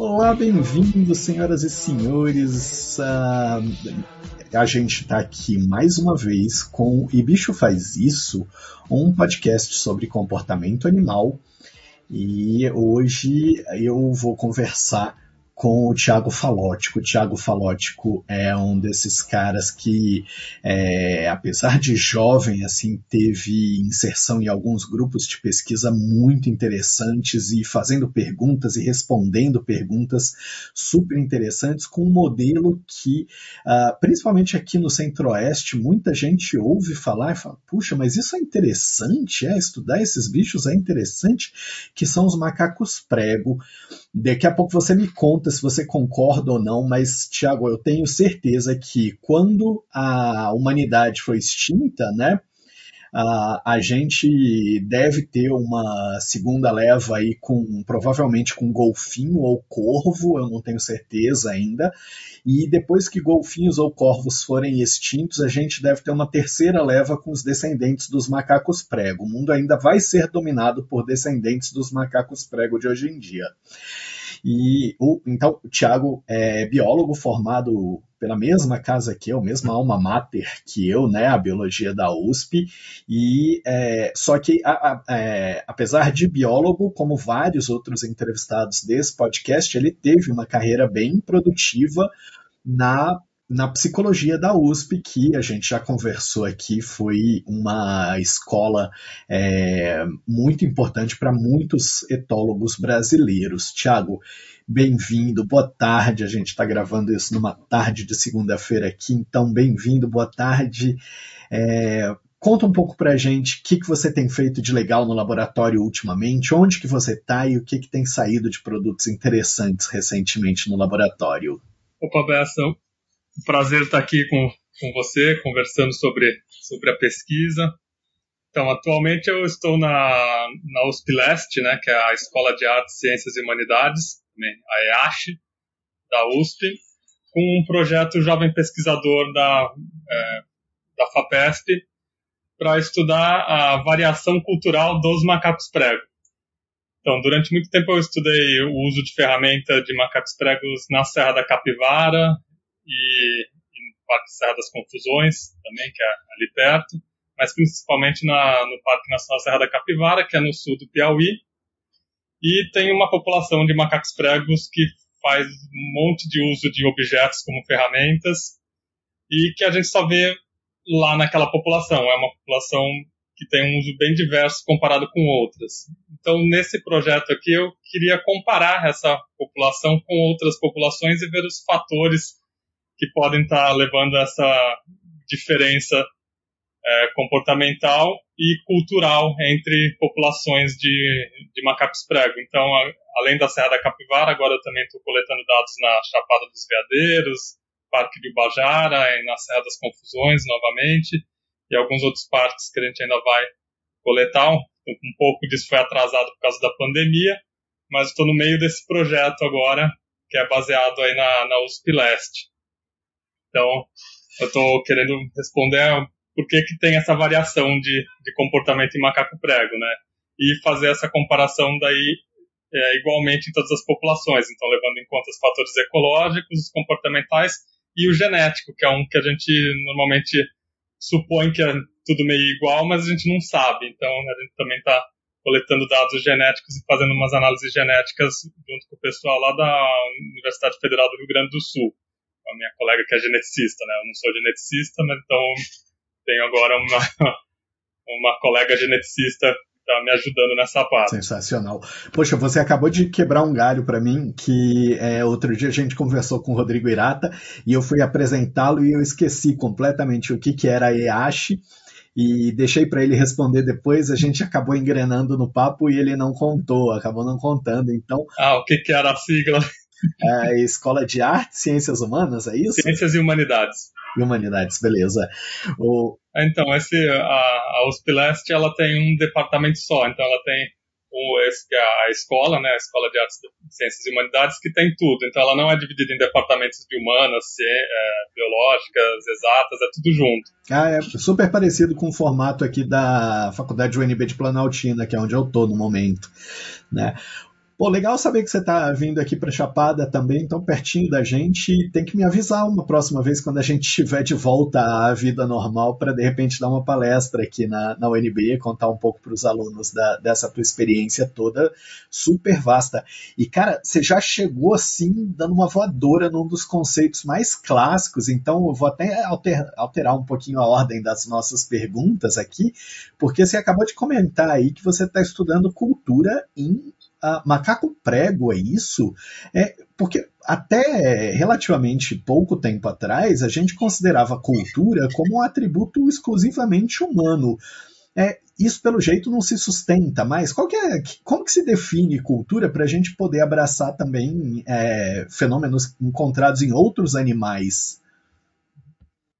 Olá, bem-vindos, senhoras e senhores. Uh, a gente está aqui mais uma vez com E Bicho Faz Isso, um podcast sobre comportamento animal. E hoje eu vou conversar com o Tiago Falótico. O Tiago Falótico é um desses caras que, é, apesar de jovem, assim, teve inserção em alguns grupos de pesquisa muito interessantes e fazendo perguntas e respondendo perguntas super interessantes com um modelo que, uh, principalmente aqui no Centro-Oeste, muita gente ouve falar e fala, puxa, mas isso é interessante, é, estudar esses bichos é interessante, que são os macacos prego. Daqui a pouco você me conta se você concorda ou não, mas, Tiago, eu tenho certeza que quando a humanidade foi extinta, né? Uh, a gente deve ter uma segunda leva aí com provavelmente com golfinho ou corvo, eu não tenho certeza ainda. E depois que golfinhos ou corvos forem extintos, a gente deve ter uma terceira leva com os descendentes dos macacos prego. O mundo ainda vai ser dominado por descendentes dos macacos prego de hoje em dia. E o, então, o Thiago é biólogo formado pela mesma casa que eu, mesma alma mater que eu, né, a biologia da USP, e é, só que a, a, é, apesar de biólogo, como vários outros entrevistados desse podcast, ele teve uma carreira bem produtiva na na psicologia da USP, que a gente já conversou aqui, foi uma escola é, muito importante para muitos etólogos brasileiros. Tiago, bem-vindo, boa tarde. A gente está gravando isso numa tarde de segunda-feira aqui, então bem-vindo, boa tarde. É, conta um pouco para a gente o que, que você tem feito de legal no laboratório ultimamente, onde que você está e o que, que tem saído de produtos interessantes recentemente no laboratório. Opa, Bessa, um prazer estar aqui com, com você, conversando sobre, sobre a pesquisa. Então, atualmente eu estou na, na USP Leste, né, que é a Escola de Artes, Ciências e Humanidades, a EASH, da USP, com um projeto Jovem Pesquisador da, é, da FAPESP, para estudar a variação cultural dos macacos prego. Então, durante muito tempo eu estudei o uso de ferramenta de macacos pregos na Serra da Capivara, e, e no Parque Serra das Confusões, também, que é ali perto, mas principalmente na, no Parque Nacional Serra da Capivara, que é no sul do Piauí. E tem uma população de macacos pregos que faz um monte de uso de objetos como ferramentas e que a gente só vê lá naquela população. É uma população que tem um uso bem diverso comparado com outras. Então, nesse projeto aqui, eu queria comparar essa população com outras populações e ver os fatores que podem estar tá levando a essa diferença é, comportamental e cultural entre populações de, de macacos prego. Então, a, além da Serra da Capivara, agora eu também estou coletando dados na Chapada dos Veadeiros, Parque de Ubajara, e na Serra das Confusões, novamente, e alguns outros parques que a gente ainda vai coletar. Um, pouco disso foi atrasado por causa da pandemia, mas estou no meio desse projeto agora, que é baseado aí na, na USP Leste. Então, eu estou querendo responder por que, que tem essa variação de, de comportamento em macaco prego, né? E fazer essa comparação daí é, igualmente em todas as populações. Então, levando em conta os fatores ecológicos, os comportamentais e o genético, que é um que a gente normalmente supõe que é tudo meio igual, mas a gente não sabe. Então, a gente também está coletando dados genéticos e fazendo umas análises genéticas junto com o pessoal lá da Universidade Federal do Rio Grande do Sul a minha colega que é geneticista, né? Eu não sou geneticista, mas então tenho agora uma, uma colega geneticista está me ajudando nessa parte. Sensacional. Poxa, você acabou de quebrar um galho para mim, que é, outro dia a gente conversou com o Rodrigo Irata e eu fui apresentá-lo e eu esqueci completamente o que, que era a EASH e deixei para ele responder depois. A gente acabou engrenando no papo e ele não contou, acabou não contando. Então. Ah, o que, que era a sigla? É, Escola de Arte, Ciências Humanas, é isso? Ciências e Humanidades. E Humanidades, beleza. O... Então, esse, a, a USP Leste, ela tem um departamento só, então ela tem o, esse, é a escola, né, a Escola de Artes, Ciências e Humanidades, que tem tudo. Então, ela não é dividida em departamentos de humanas, é, biológicas, exatas, é tudo junto. Ah, é super parecido com o formato aqui da Faculdade UNB de Planaltina, que é onde eu estou no momento. Né? Pô, legal saber que você está vindo aqui para Chapada também, tão pertinho da gente. Tem que me avisar uma próxima vez quando a gente estiver de volta à vida normal para de repente dar uma palestra aqui na, na UNB, contar um pouco para os alunos da, dessa tua experiência toda super vasta. E cara, você já chegou assim dando uma voadora num dos conceitos mais clássicos, então eu vou até alter, alterar um pouquinho a ordem das nossas perguntas aqui, porque você acabou de comentar aí que você está estudando cultura em uh, macaco prego, é isso? É, porque até relativamente pouco tempo atrás a gente considerava cultura como um atributo exclusivamente humano. É, isso pelo jeito não se sustenta mais. Qual que é, como que se define cultura para a gente poder abraçar também é, fenômenos encontrados em outros animais?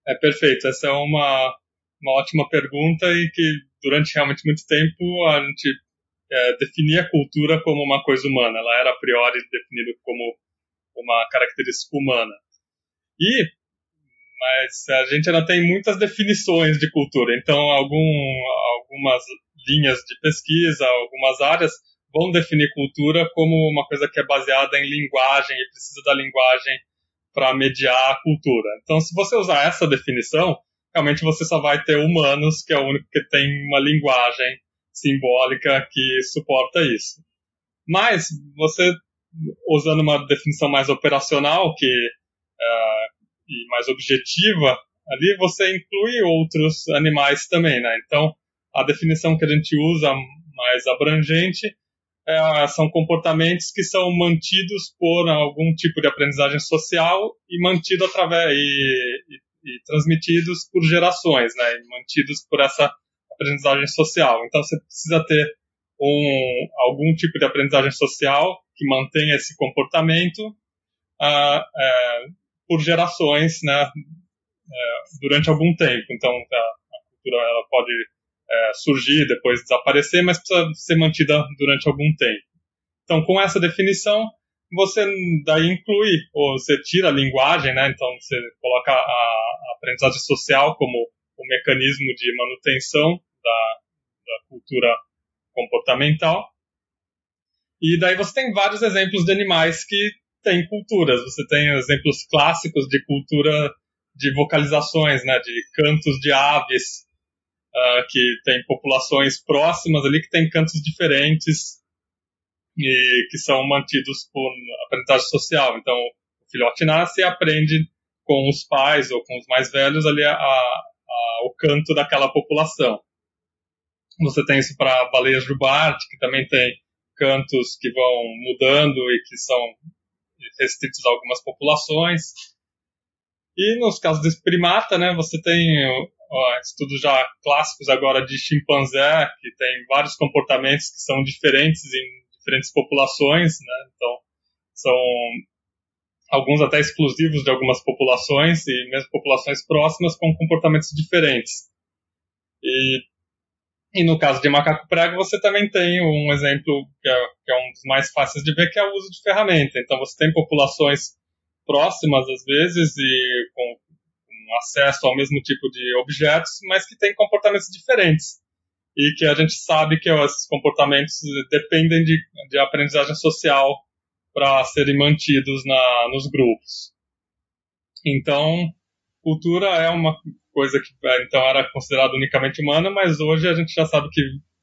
É perfeito. Essa é uma, uma ótima pergunta e que durante realmente muito tempo a gente é, definia a cultura como uma coisa humana. Ela era a priori definida como uma característica humana. E mas a gente ainda tem muitas definições de cultura. Então, algum, algumas linhas de pesquisa, algumas áreas vão definir cultura como uma coisa que é baseada em linguagem e precisa da linguagem para mediar a cultura. Então, se você usar essa definição, realmente você só vai ter humanos, que é o único que tem uma linguagem simbólica que suporta isso. Mas você, usando uma definição mais operacional que, uh, e mais objetiva, ali você inclui outros animais também, né? Então, a definição que a gente usa mais abrangente é, são comportamentos que são mantidos por algum tipo de aprendizagem social e mantido através e, e, e transmitidos por gerações, né? E mantidos por essa aprendizagem social. Então você precisa ter um, algum tipo de aprendizagem social que mantenha esse comportamento uh, uh, por gerações, né, uh, durante algum tempo. Então a, a cultura ela pode é, surgir, depois desaparecer, mas precisa ser mantida durante algum tempo. Então com essa definição você daí inclui, ou você tira a linguagem, né? Então você coloca a, a aprendizagem social como o mecanismo de manutenção da, da cultura comportamental. E daí você tem vários exemplos de animais que têm culturas. Você tem exemplos clássicos de cultura de vocalizações, né, de cantos de aves, uh, que tem populações próximas ali que têm cantos diferentes e que são mantidos por aprendizagem social. Então, o filhote nasce e aprende com os pais ou com os mais velhos ali a, a, o canto daquela população. Você tem isso para baleias jubarte, que também tem cantos que vão mudando e que são restritos a algumas populações. E nos casos desse primata, né, você tem ó, estudos já clássicos agora de chimpanzé, que tem vários comportamentos que são diferentes em diferentes populações, né, então são alguns até exclusivos de algumas populações e mesmo populações próximas com comportamentos diferentes. E, e no caso de macaco prego, você também tem um exemplo que é, que é, um dos mais fáceis de ver, que é o uso de ferramenta. Então você tem populações próximas às vezes e com, com acesso ao mesmo tipo de objetos, mas que têm comportamentos diferentes. E que a gente sabe que esses comportamentos dependem de, de aprendizagem social para serem mantidos na, nos grupos. Então, cultura é uma coisa que é, então era considerada unicamente humana, mas hoje a gente já sabe que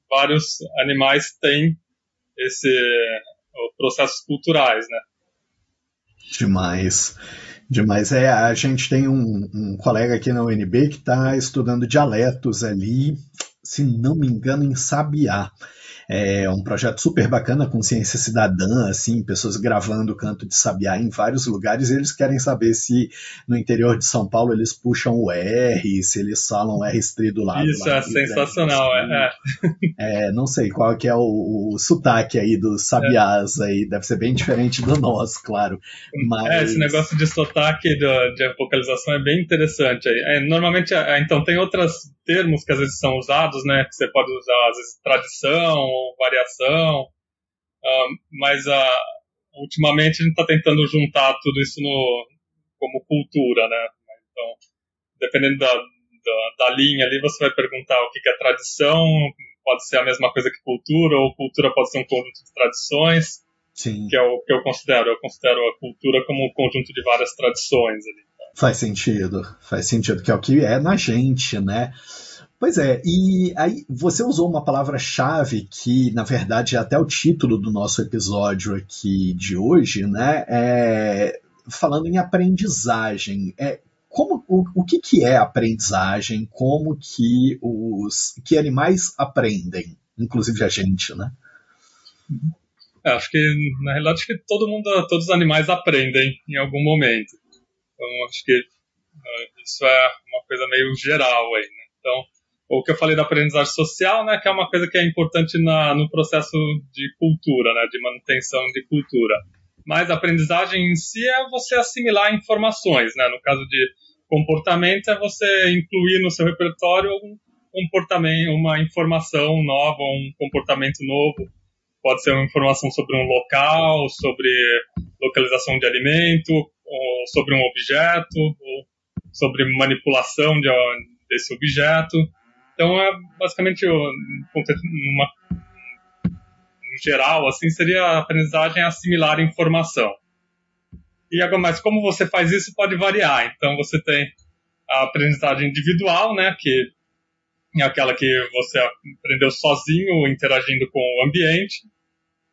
vários animais têm esse processos culturais, né? Demais. Demais. É, a gente tem um, um colega aqui na UNB que está estudando dialetos ali, se não me engano, em Sabiá. É um projeto super bacana com ciência cidadã, assim, pessoas gravando canto de sabiá em vários lugares. E eles querem saber se no interior de São Paulo eles puxam o R, se eles falam R estridulado. Isso é sensacional, é, é. é. Não sei qual que é o, o sotaque aí dos sabiás aí, deve ser bem diferente do nosso, claro. Mas... É, esse negócio de sotaque do, de vocalização é bem interessante. É, normalmente, é, então, tem outros termos que às vezes são usados, né? Que você pode usar, às vezes, tradição ou variação, uh, mas uh, ultimamente a gente está tentando juntar tudo isso no, como cultura, né? Então, dependendo da, da, da, linha ali, você vai perguntar o que, que é tradição, pode ser a mesma coisa que cultura, ou cultura pode ser um conjunto de tradições. Sim. Que é o que eu considero. Eu considero a cultura como um conjunto de várias tradições ali. Faz sentido, faz sentido, que é o que é na gente, né? Pois é, e aí você usou uma palavra-chave que, na verdade, é até o título do nosso episódio aqui de hoje, né? É, falando em aprendizagem. É, como, o, o que, que é aprendizagem? Como que os que animais aprendem? Inclusive a gente, né? É, acho que, na realidade, acho que todo mundo, todos os animais aprendem em algum momento. Então, acho que uh, isso é uma coisa meio geral aí, né? Então, o que eu falei da aprendizagem social, né, que é uma coisa que é importante na, no processo de cultura, né, de manutenção de cultura. Mas a aprendizagem em si é você assimilar informações, né? No caso de comportamento é você incluir no seu repertório um comportamento, uma informação nova, um comportamento novo. Pode ser uma informação sobre um local, sobre localização de alimento, sobre um objeto, ou sobre manipulação de, desse objeto. Então, é basicamente, numa, no geral, assim, seria a aprendizagem assimilar informação. E agora, mas como você faz isso pode variar. Então, você tem a aprendizagem individual, né, que é aquela que você aprendeu sozinho, interagindo com o ambiente.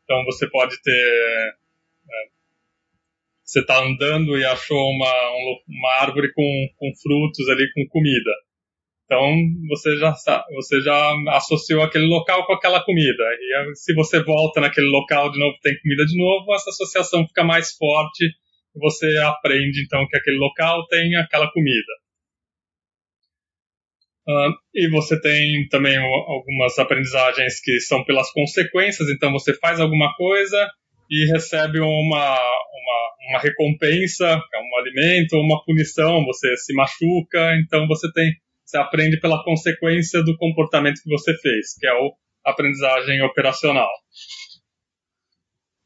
Então, você pode ter você está andando e achou uma, uma árvore com, com frutos ali, com comida. Então você já você já associou aquele local com aquela comida. E se você volta naquele local de novo tem comida de novo, essa associação fica mais forte e você aprende então que aquele local tem aquela comida. Uh, e você tem também algumas aprendizagens que são pelas consequências, então você faz alguma coisa e recebe uma, uma, uma recompensa, é um alimento, uma punição, você se machuca, então você tem você aprende pela consequência do comportamento que você fez, que é o aprendizagem operacional.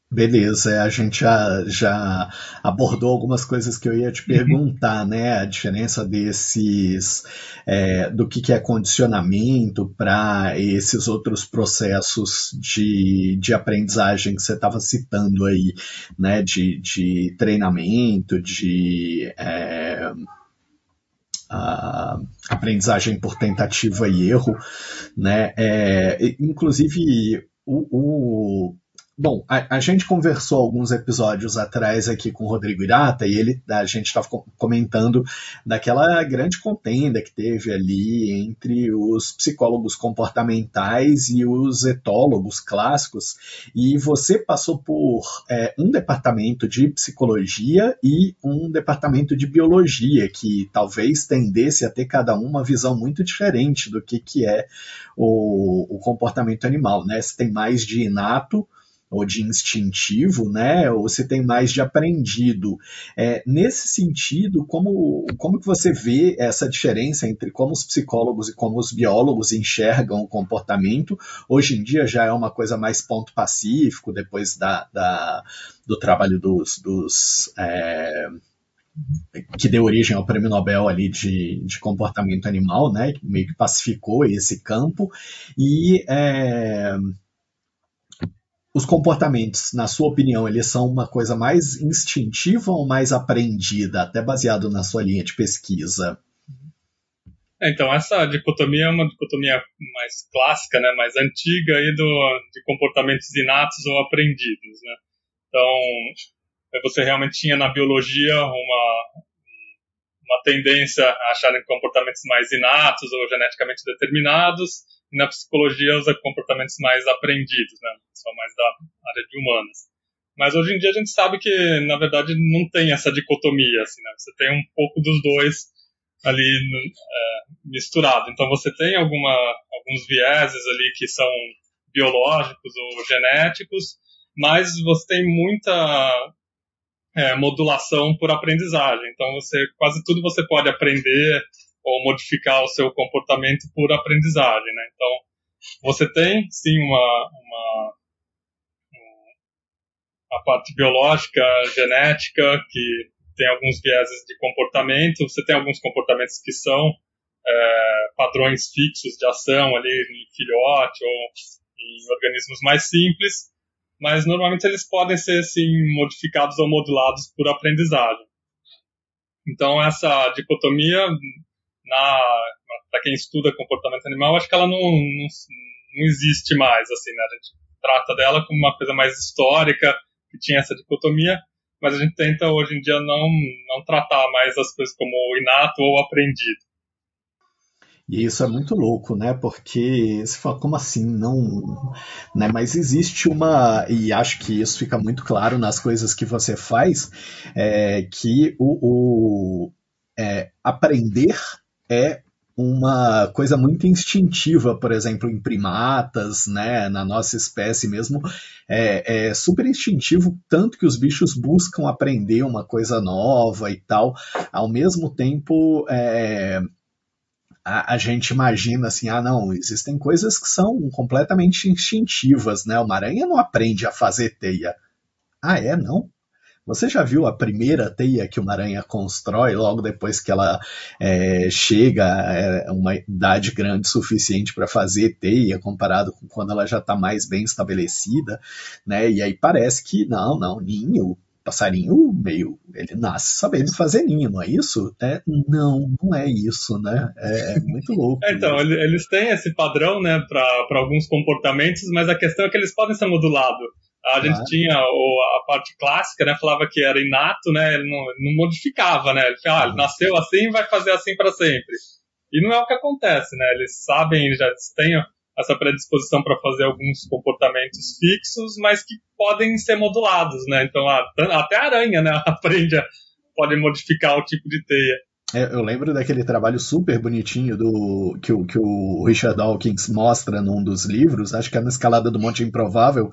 Beleza, é, a gente já, já abordou algumas coisas que eu ia te uhum. perguntar, né? A diferença desses, é, do que, que é condicionamento para esses outros processos de, de aprendizagem que você estava citando aí, né? De, de treinamento, de é, aprendizagem por tentativa e erro, né? É, inclusive o, o Bom, a, a, gente conversou alguns episódios atrás aqui com o Rodrigo Irata e ele, a gente estava comentando daquela grande contenda que teve ali entre os psicólogos comportamentais e os etólogos clássicos. E você passou por é, um departamento de psicologia e um departamento de biologia, que talvez tendesse a ter cada um uma visão muito diferente do que, que é o, o comportamento animal. Né? Você tem mais de inato ou de instintivo, né? Ou se tem mais de aprendido. É, nesse sentido, como, como que você vê essa diferença entre como os psicólogos e como os biólogos enxergam o comportamento? Hoje em dia já é uma coisa mais ponto pacífico, depois da, da do trabalho dos, dos é, que deu origem ao prêmio Nobel ali de, de comportamento animal, né? Meio que pacificou esse campo. E é, os comportamentos, na sua opinião, eles são uma coisa mais instintiva ou mais aprendida, até baseado na sua linha de pesquisa? É, então, essa dicotomia é uma dicotomia mais clássica, né, mais antiga aí do, de comportamentos inatos ou aprendidos. Né? Então, você realmente tinha na biologia uma, uma tendência a acharem comportamentos mais inatos ou geneticamente determinados, na psicologia os comportamentos mais aprendidos, né? Só mais da área de humanas. Mas hoje em dia a gente sabe que, na verdade, não tem essa dicotomia, assim, né? Você tem um pouco dos dois ali é, misturado. Então você tem alguma, alguns vieses ali que são biológicos ou genéticos, mas você tem muita é, modulação por aprendizagem. Então você quase tudo você pode aprender ou modificar o seu comportamento por aprendizagem, né? Então, você tem, sim, uma, uma, a parte biológica, genética, que tem alguns vieses de comportamento, você tem alguns comportamentos que são é, padrões fixos de ação ali em filhote ou em organismos mais simples, mas normalmente eles podem ser sim modificados ou modulados por aprendizagem. Então essa dicotomia na para quem estuda comportamento animal, acho que ela não, não, não existe mais assim, né? A gente trata dela como uma coisa mais histórica, que tinha essa dicotomia, mas a gente tenta hoje em dia não não tratar mais as coisas como inato ou aprendido. E isso é muito louco, né? Porque você fala, como assim? Não. Né? Mas existe uma. E acho que isso fica muito claro nas coisas que você faz, é, que o, o é, aprender é uma coisa muito instintiva, por exemplo, em primatas, né, na nossa espécie mesmo, é, é, super instintivo, tanto que os bichos buscam aprender uma coisa nova e tal. Ao mesmo tempo, é, a, a, gente imagina assim, ah, não, existem coisas que são completamente instintivas, né? Uma aranha não aprende a fazer teia. Ah, é? Não? Você já viu a primeira teia que uma aranha constrói logo depois que ela é, chega a uma idade grande suficiente para fazer teia, comparado com quando ela já está mais bem estabelecida, né? E aí parece que não, não, ninho, passarinho meio, ele nasce sabendo fazer ninho, não é isso? É, não, não é isso, né? É, é muito louco. É, então, eles têm esse padrão, né, para alguns comportamentos, mas a questão é que eles podem ser modulados. A gente ah. tinha o, a parte clássica, né, falava que era inato, né, ele não, não modificava, né, ele, falava, ah, ele nasceu assim vai fazer assim para sempre. E não é o que acontece, né, eles sabem, eles já têm essa predisposição para fazer alguns comportamentos fixos, mas que podem ser modulados, né? Então, até a aranha, né, aprende a, pode modificar o tipo de teia. É, eu lembro daquele trabalho super bonitinho do que o, que o Richard Dawkins mostra num dos livros, acho que é na Escalada do Monte Improvável,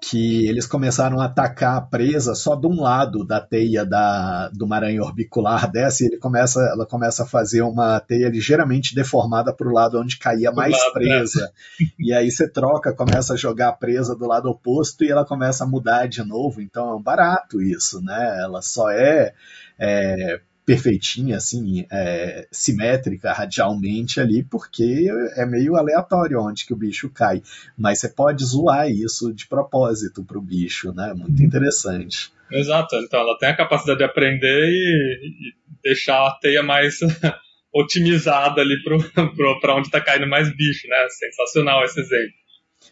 que eles começaram a atacar a presa só de um lado da teia da, do maranhão orbicular dessa, e ele começa, ela começa a fazer uma teia ligeiramente deformada para o lado onde caía mais lado, né? presa. Né? E aí você troca, começa a jogar a presa do lado oposto e ela começa a mudar de novo. Então é um barato isso, né? Ela só é, é perfeitinha, assim, é, simétrica radialmente ali, porque é meio aleatório onde que o bicho cai. Mas você pode zoar isso de propósito para o bicho, né? Muito interessante. Exato, então ela tem a capacidade de aprender e, e deixar a teia mais otimizada ali para onde está caindo mais bicho, né? Sensacional esse exemplo.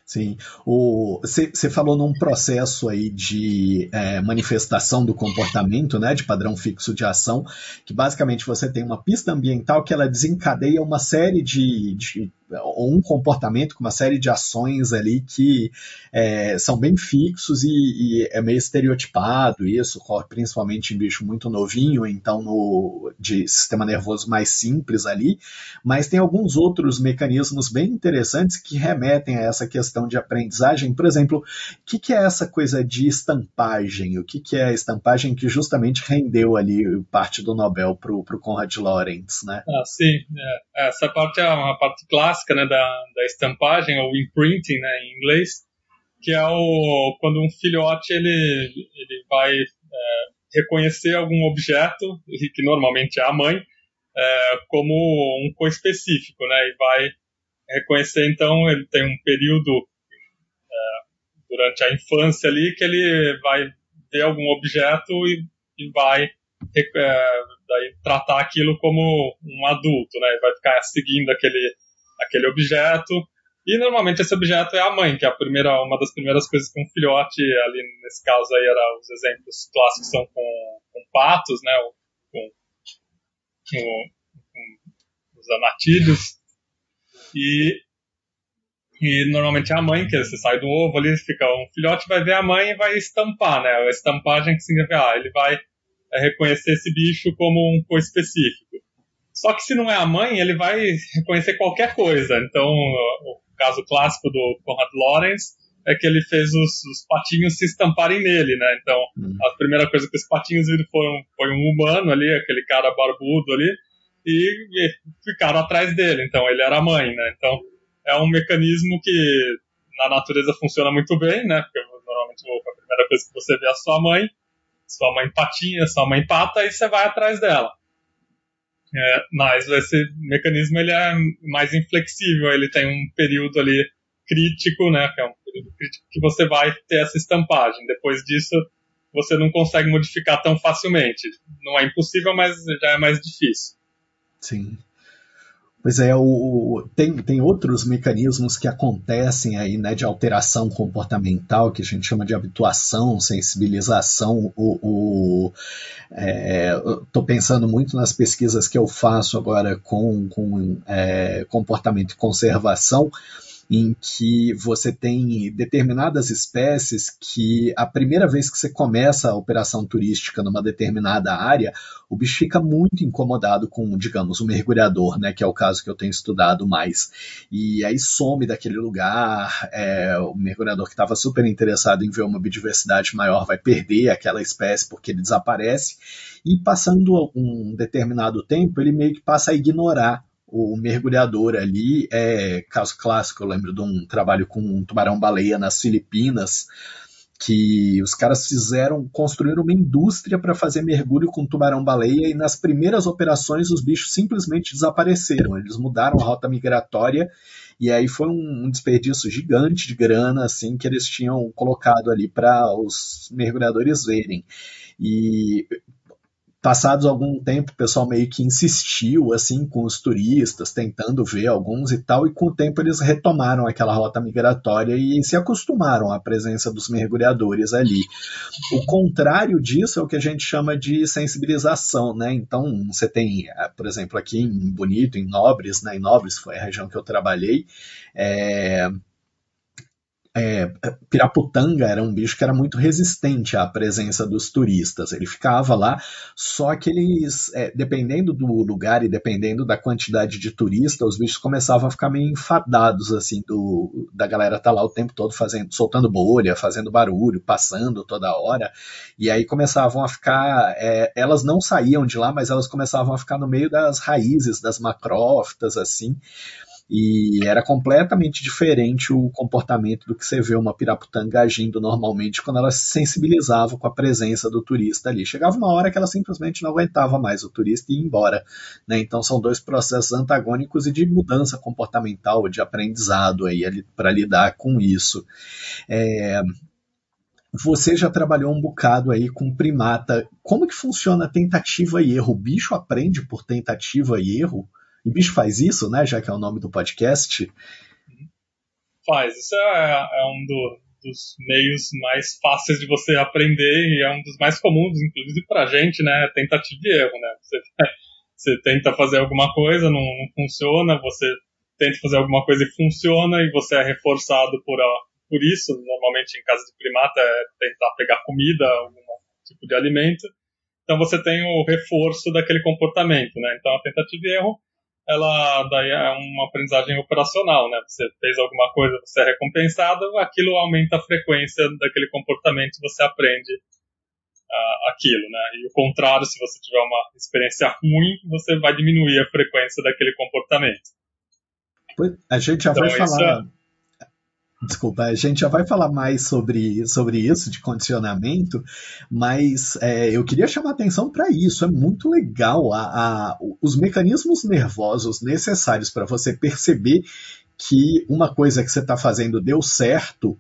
Sim. Você falou num processo aí de é, manifestação do comportamento, né, de padrão fixo de ação, que basicamente você tem uma pista ambiental que ela desencadeia uma série de, de ou um comportamento com uma série de ações ali que é, são bem fixos e, e, é meio estereotipado isso, ocorre principalmente em bicho muito novinho, então no de sistema nervoso mais simples ali, mas tem alguns outros mecanismos bem interessantes que remetem a essa questão de aprendizagem. Por exemplo, o que, que é essa coisa de estampagem? O que, que é a estampagem que justamente rendeu ali parte do Nobel para o Conrad Lorenz, né? Ah, sim. É. Essa parte é uma parte clássica né, da, da estampagem, ou imprinting né, em inglês, que é o, quando um filhote ele, ele vai é, reconhecer algum objeto, que normalmente é a mãe, é, como um coespecífico, né, e vai reconhecer, então, ele tem um período é, durante a infância ali que ele vai ver algum objeto e, e vai é, daí, tratar aquilo como um adulto, né, vai ficar seguindo aquele aquele objeto. E normalmente esse objeto é a mãe, que é a primeira, uma das primeiras coisas que um filhote, ali nesse caso aí era os exemplos clássicos são com, com patos, né, com, com, com os anatídeos. E, e normalmente é a mãe, que você sai do ovo ali, fica um filhote, vai ver a mãe e vai estampar, né, a estampagem que significa, ah, ele vai reconhecer esse bicho como um co-específico. Só que se não é a mãe, ele vai reconhecer qualquer coisa. Então, o caso clássico do Conrad Lorenz é que ele fez os, os patinhos se estamparem nele, né? Então, hum. a primeira coisa que os patinhos viram foi um, foi um humano ali, aquele cara barbudo ali, e, e ficaram atrás dele. Então, ele era a mãe, né? Então, é um mecanismo que na natureza funciona muito bem, né? Porque normalmente a primeira coisa que você vê é a sua mãe, sua mãe patinha, sua mãe pata, e você vai atrás dela. É, mas esse mecanismo ele é mais inflexível, ele tem um período ali crítico, né, que é um período crítico que você vai ter essa estampagem. Depois disso, você não consegue modificar tão facilmente. Não é impossível, mas já é mais difícil. Sim. Pois é, o, tem, tem outros mecanismos que acontecem aí, né, de alteração comportamental, que a gente chama de habituação, sensibilização. O, o é, Estou pensando muito nas pesquisas que eu faço agora com, com é, comportamento e conservação, em que você tem determinadas espécies que a primeira vez que você começa a operação turística numa determinada área, o bicho fica muito incomodado com, digamos, o mergulhador, né, que é o caso que eu tenho estudado mais. E aí some daquele lugar, é, o mergulhador que estava super interessado em ver uma biodiversidade maior vai perder aquela espécie porque ele desaparece, e passando um determinado tempo, ele meio que passa a ignorar o mergulhador ali. É caso clássico, eu lembro de um trabalho com um tubarão-baleia nas Filipinas, que os caras fizeram, construíram uma indústria para fazer mergulho com tubarão-baleia e nas primeiras operações os bichos simplesmente desapareceram. Eles mudaram a rota migratória e aí foi um desperdício gigante de grana assim que eles tinham colocado ali para os mergulhadores verem. E passados algum tempo, o pessoal meio que insistiu assim com os turistas, tentando ver alguns e tal, e com o tempo eles retomaram aquela rota migratória e se acostumaram à presença dos mergulhadores ali. O contrário disso é o que a gente chama de sensibilização, né? Então, você tem, por exemplo, aqui em Bonito, em Nobres, né? Em Nobres foi a região que eu trabalhei, é, é, Piraputanga era um bicho que era muito resistente à presença dos turistas. Ele ficava lá, só que eles, é, dependendo do lugar e dependendo da quantidade de turistas, os bichos começavam a ficar meio enfadados, assim, do, da galera estar tá lá o tempo todo fazendo, soltando bolha, fazendo barulho, passando toda hora, e aí começavam a ficar, é, elas não saíam de lá, mas elas começavam a ficar no meio das raízes das macrófitas, assim, e era completamente diferente o comportamento do que você vê uma piraputanga agindo normalmente quando ela se sensibilizava com a presença do turista ali. Chegava uma hora que ela simplesmente não aguentava mais o turista e ia embora. Né? Então são dois processos antagônicos e de mudança comportamental, de aprendizado aí para lidar com isso. É, você já trabalhou um bocado aí com primata. Como que funciona tentativa e erro? O bicho aprende por tentativa e erro? E bicho faz isso, né? Já que é o nome do podcast. Faz. Isso é, é um do, dos meios mais fáceis de você aprender e é um dos mais comuns, inclusive pra gente, né? Tentativa e erro, né? Você, você tenta fazer alguma coisa, não, não funciona, você tenta fazer alguma coisa e funciona e você é reforçado por, a, por isso. Normalmente em casa de primata é tentar pegar comida, algum tipo de alimento. Então você tem o reforço daquele comportamento, né? Então a tentativa e erro ela daí é uma aprendizagem operacional, né? Você fez alguma coisa, você é recompensado, aquilo aumenta a frequência daquele comportamento, você aprende uh, aquilo, né? E o contrário, se você tiver uma experiência ruim, você vai diminuir a frequência daquele comportamento. A gente já então, vai falar. É Desculpa, a gente já vai falar mais sobre, sobre isso, de condicionamento, mas é, eu queria chamar atenção para isso. É muito legal a, a, os mecanismos nervosos necessários para você perceber que uma coisa que você está fazendo deu certo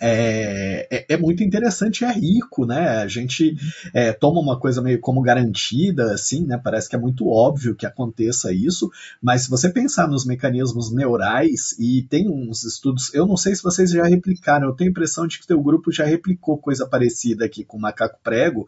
é, é, é, muito interessante é rico, né? A gente é, toma uma coisa meio como garantida, assim, né? Parece que é muito óbvio que aconteça isso, mas se você pensar nos mecanismos neurais, e tem uns estudos, eu não sei se vocês já replicaram, eu tenho a impressão de que teu grupo já replicou coisa parecida aqui com macaco prego,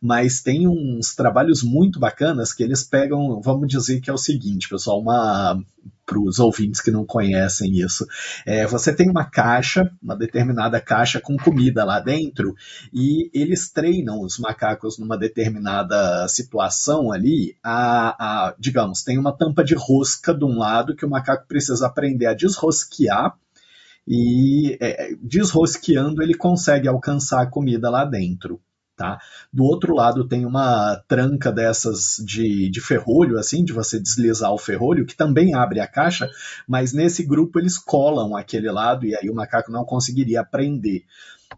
mas tem uns trabalhos muito bacanas que eles pegam, vamos dizer que é o seguinte, pessoal, uma para os ouvintes que não conhecem isso. É, você tem uma caixa, uma determinada caixa com comida lá dentro, e eles treinam os macacos numa determinada situação ali, a, a digamos, tem uma tampa de rosca de um lado que o macaco precisa aprender a desrosquear, e é, desrosqueando ele consegue alcançar a comida lá dentro. Tá? Do outro lado tem uma tranca dessas de, de ferrolho, assim, de você deslizar o ferrolho, que também abre a caixa, mas nesse grupo eles colam aquele lado e aí o macaco não conseguiria prender.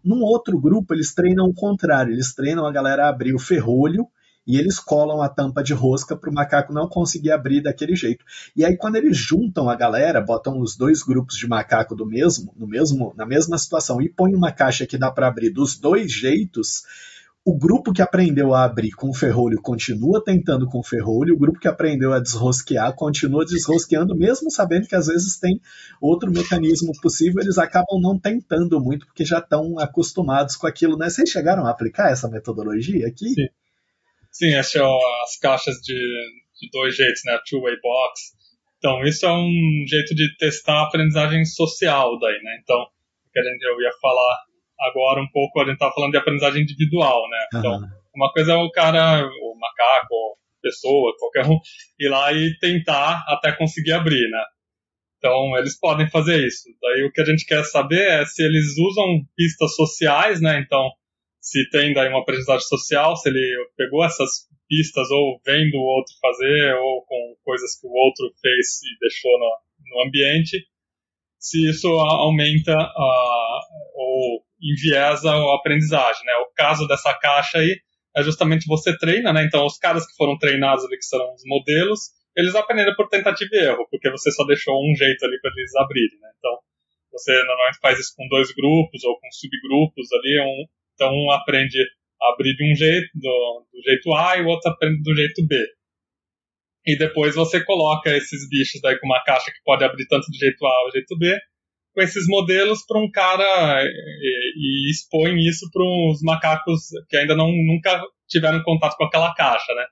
Num outro grupo eles treinam o contrário, eles treinam a galera a abrir o ferrolho e eles colam a tampa de rosca para o macaco não conseguir abrir daquele jeito. E aí quando eles juntam a galera, botam os dois grupos de macaco do mesmo, no mesmo, na mesma situação e põem uma caixa que dá para abrir dos dois jeitos, o grupo que aprendeu a abrir com ferrolho continua tentando com ferrolho, o grupo que aprendeu a desrosquear continua desrosqueando, mesmo sabendo que às vezes tem outro mecanismo possível, eles acabam não tentando muito, porque já estão acostumados com aquilo, né? Vocês chegaram a aplicar essa metodologia aqui? Sim, Sim as caixas de, de dois jeitos, né? Two-way box. Então, isso é um jeito de testar a aprendizagem social daí, né? Então, o que a gente, eu ia falar agora um pouco, a gente tá falando de aprendizagem individual, né? Então, uhum. uma coisa é o cara, o macaco, pessoa, qualquer um, ir lá e tentar até conseguir abrir, né? Então, eles podem fazer isso. Daí, o que a gente quer saber é se eles usam pistas sociais, né? Então, se tem daí uma aprendizagem social, se ele pegou essas pistas ou vendo o outro fazer, ou com coisas que o outro fez e deixou no, no ambiente, se isso aumenta uh, ou enviesa a aprendizagem, né? O caso dessa caixa aí é justamente você treina, né? Então, os caras que foram treinados ali, que são os modelos, eles aprenderam por tentativa e erro, porque você só deixou um jeito ali para eles abrirem, né? Então, você normalmente faz isso com dois grupos ou com subgrupos ali, um, então um aprende a abrir de um jeito, do, do jeito A, e o outro aprende do jeito B. E depois você coloca esses bichos daí com uma caixa que pode abrir tanto do jeito A do jeito B, com esses modelos para um cara e, e expõe isso para uns macacos que ainda não nunca tiveram contato com aquela caixa, né?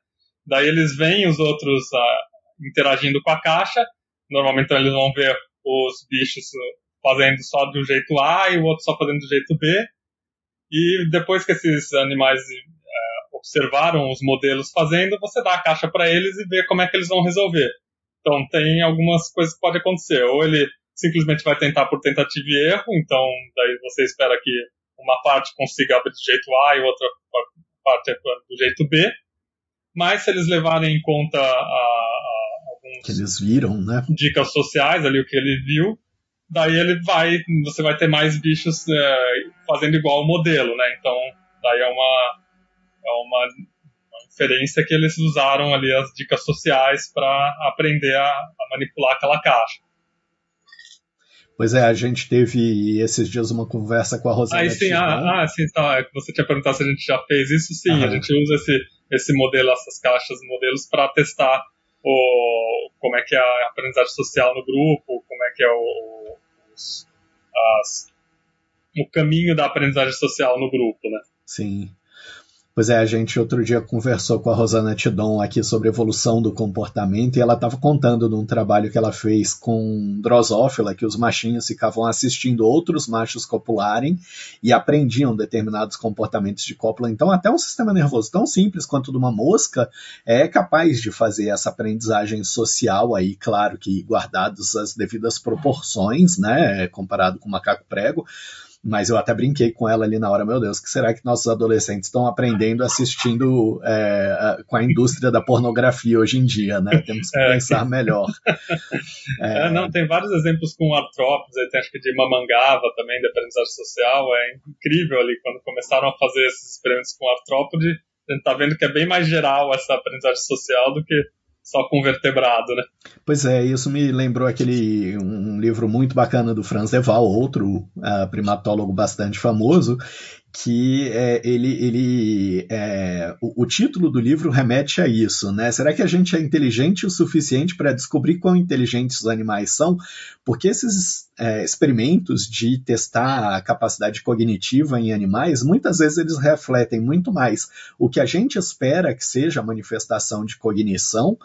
Daí eles veem os outros uh, interagindo com a caixa, normalmente então, eles vão ver os bichos fazendo só do jeito A e o outro só fazendo do jeito B. E depois que esses animais uh, observaram os modelos fazendo, você dá a caixa para eles e vê como é que eles vão resolver. Então tem algumas coisas que podem acontecer. Ou ele simplesmente vai tentar por tentativa e erro, então daí você espera que uma parte consiga abrir do jeito A e outra parte do jeito B, mas se eles levarem em conta a, a alguns que eles viram, né? dicas sociais ali o que ele viu, daí ele vai, você vai ter mais bichos é, fazendo igual o modelo, né? Então daí é uma é uma, uma inferência que eles usaram ali as dicas sociais para aprender a, a manipular aquela caixa. Pois é, a gente teve esses dias uma conversa com a Rosana. Ah, sim, ah, ah, sim, tá. É você tinha perguntado se a gente já fez isso, sim. Aham. A gente usa esse, esse modelo, essas caixas, modelos, para testar o, como é que é a aprendizagem social no grupo, como é que é o, os, as, o caminho da aprendizagem social no grupo, né? Sim. Pois é, a gente outro dia conversou com a Rosana Tidon aqui sobre evolução do comportamento e ela estava contando de um trabalho que ela fez com drosófila, que os machinhos ficavam assistindo outros machos copularem e aprendiam determinados comportamentos de cópula. Então, até um sistema nervoso tão simples quanto de uma mosca é capaz de fazer essa aprendizagem social aí, claro que guardados as devidas proporções, né, comparado com o macaco prego, mas eu até brinquei com ela ali na hora, meu Deus, que será que nossos adolescentes estão aprendendo assistindo é, com a indústria da pornografia hoje em dia, né? Temos que é. pensar melhor. É... não, tem vários exemplos com artrópodes, tem acho que de mamangava também, de aprendizagem social, é incrível ali, quando começaram a fazer esses experimentos com artrópode, a gente tá vendo que é bem mais geral essa aprendizagem social do que só com vertebrado, né? Pois é, isso me lembrou aquele um livro muito bacana do Franz de Waal, outro uh, primatólogo bastante famoso, que é, ele, ele é, o, o, título do livro remete a isso, né? Será que a gente é inteligente o suficiente para descobrir quão inteligentes os animais são? Porque esses é, experimentos de testar a capacidade cognitiva em animais, muitas vezes eles refletem muito mais o que a gente espera que seja a manifestação de cognição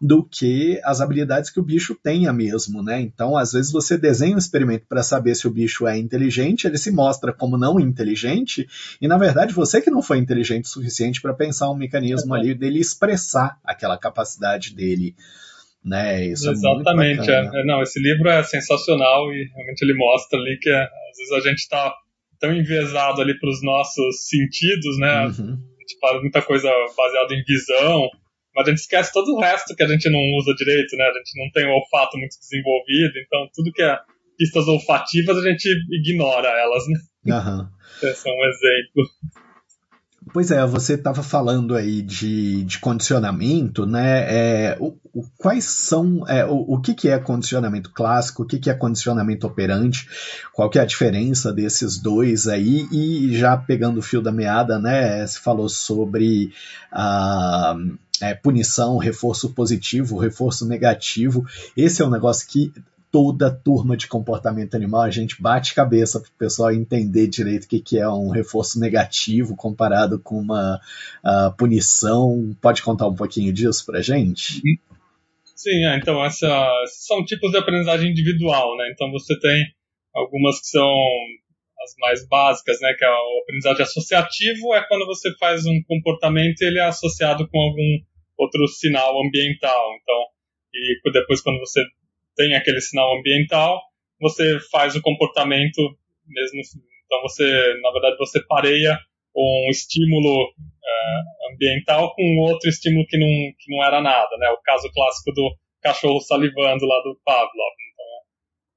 do que as habilidades que o bicho tenha mesmo, né? Então, às vezes você desenha um experimento para saber se o bicho é inteligente, ele se mostra como não inteligente, e na verdade você que não foi inteligente o suficiente para pensar um mecanismo ali dele expressar aquela capacidade dele. Né? Isso é Exatamente. É é. Não, esse livro é sensacional e realmente ele mostra ali que às vezes a gente está tão enviesado ali para os nossos sentidos, né? Uhum. A gente fala muita coisa baseada em visão, mas a gente esquece todo o resto que a gente não usa direito, né? A gente não tem o olfato muito desenvolvido, então tudo que é pistas olfativas a gente ignora elas, né? Uhum. Esse é um exemplo. Pois é, você estava falando aí de, de condicionamento, né? É, o, o, quais são, é, o, o que, que é condicionamento clássico, o que, que é condicionamento operante, qual que é a diferença desses dois aí, e já pegando o fio da meada, né? Você falou sobre a. É, punição, reforço positivo, reforço negativo. Esse é um negócio que toda turma de comportamento animal, a gente bate cabeça para o pessoal entender direito o que, que é um reforço negativo comparado com uma uh, punição. Pode contar um pouquinho disso para gente? Sim, é, então essa, são tipos de aprendizagem individual, né? Então você tem algumas que são as mais básicas, né? Que é o aprendizagem associativo é quando você faz um comportamento e ele é associado com algum outro sinal ambiental. Então, e depois quando você tem aquele sinal ambiental, você faz o comportamento mesmo. Então você, na verdade, você pareia um estímulo é, ambiental com outro estímulo que não, que não era nada, né? O caso clássico do cachorro salivando lá do Pavlov. Então,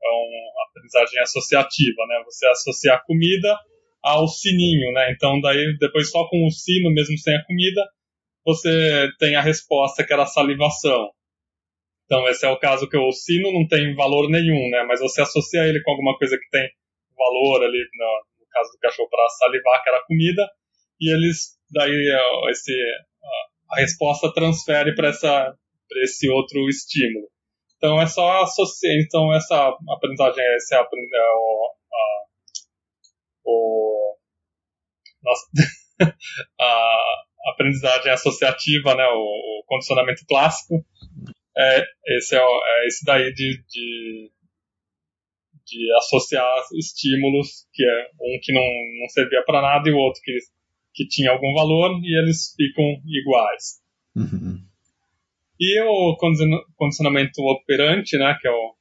é uma aprendizagem associativa, né? Você associa a comida ao sininho, né? Então, daí, depois só com o sino, mesmo sem a comida, você tem a resposta que era a salivação. Então, esse é o caso que o sino não tem valor nenhum, né? Mas você associa ele com alguma coisa que tem valor ali, no, caso do cachorro, para salivar, que era comida, e eles, daí, esse, a resposta transfere para esse outro estímulo. Então, é só associar. Então, essa aprendizagem, esse é, é o, a, o nossa, a aprendizagem associativa, né? O, o condicionamento clássico é esse, é, é esse daí de, de, de, associar estímulos, que é um que não, não servia para nada e o outro que, que tinha algum valor, e eles ficam iguais. Uhum. E o condicionamento operante, né, que é o,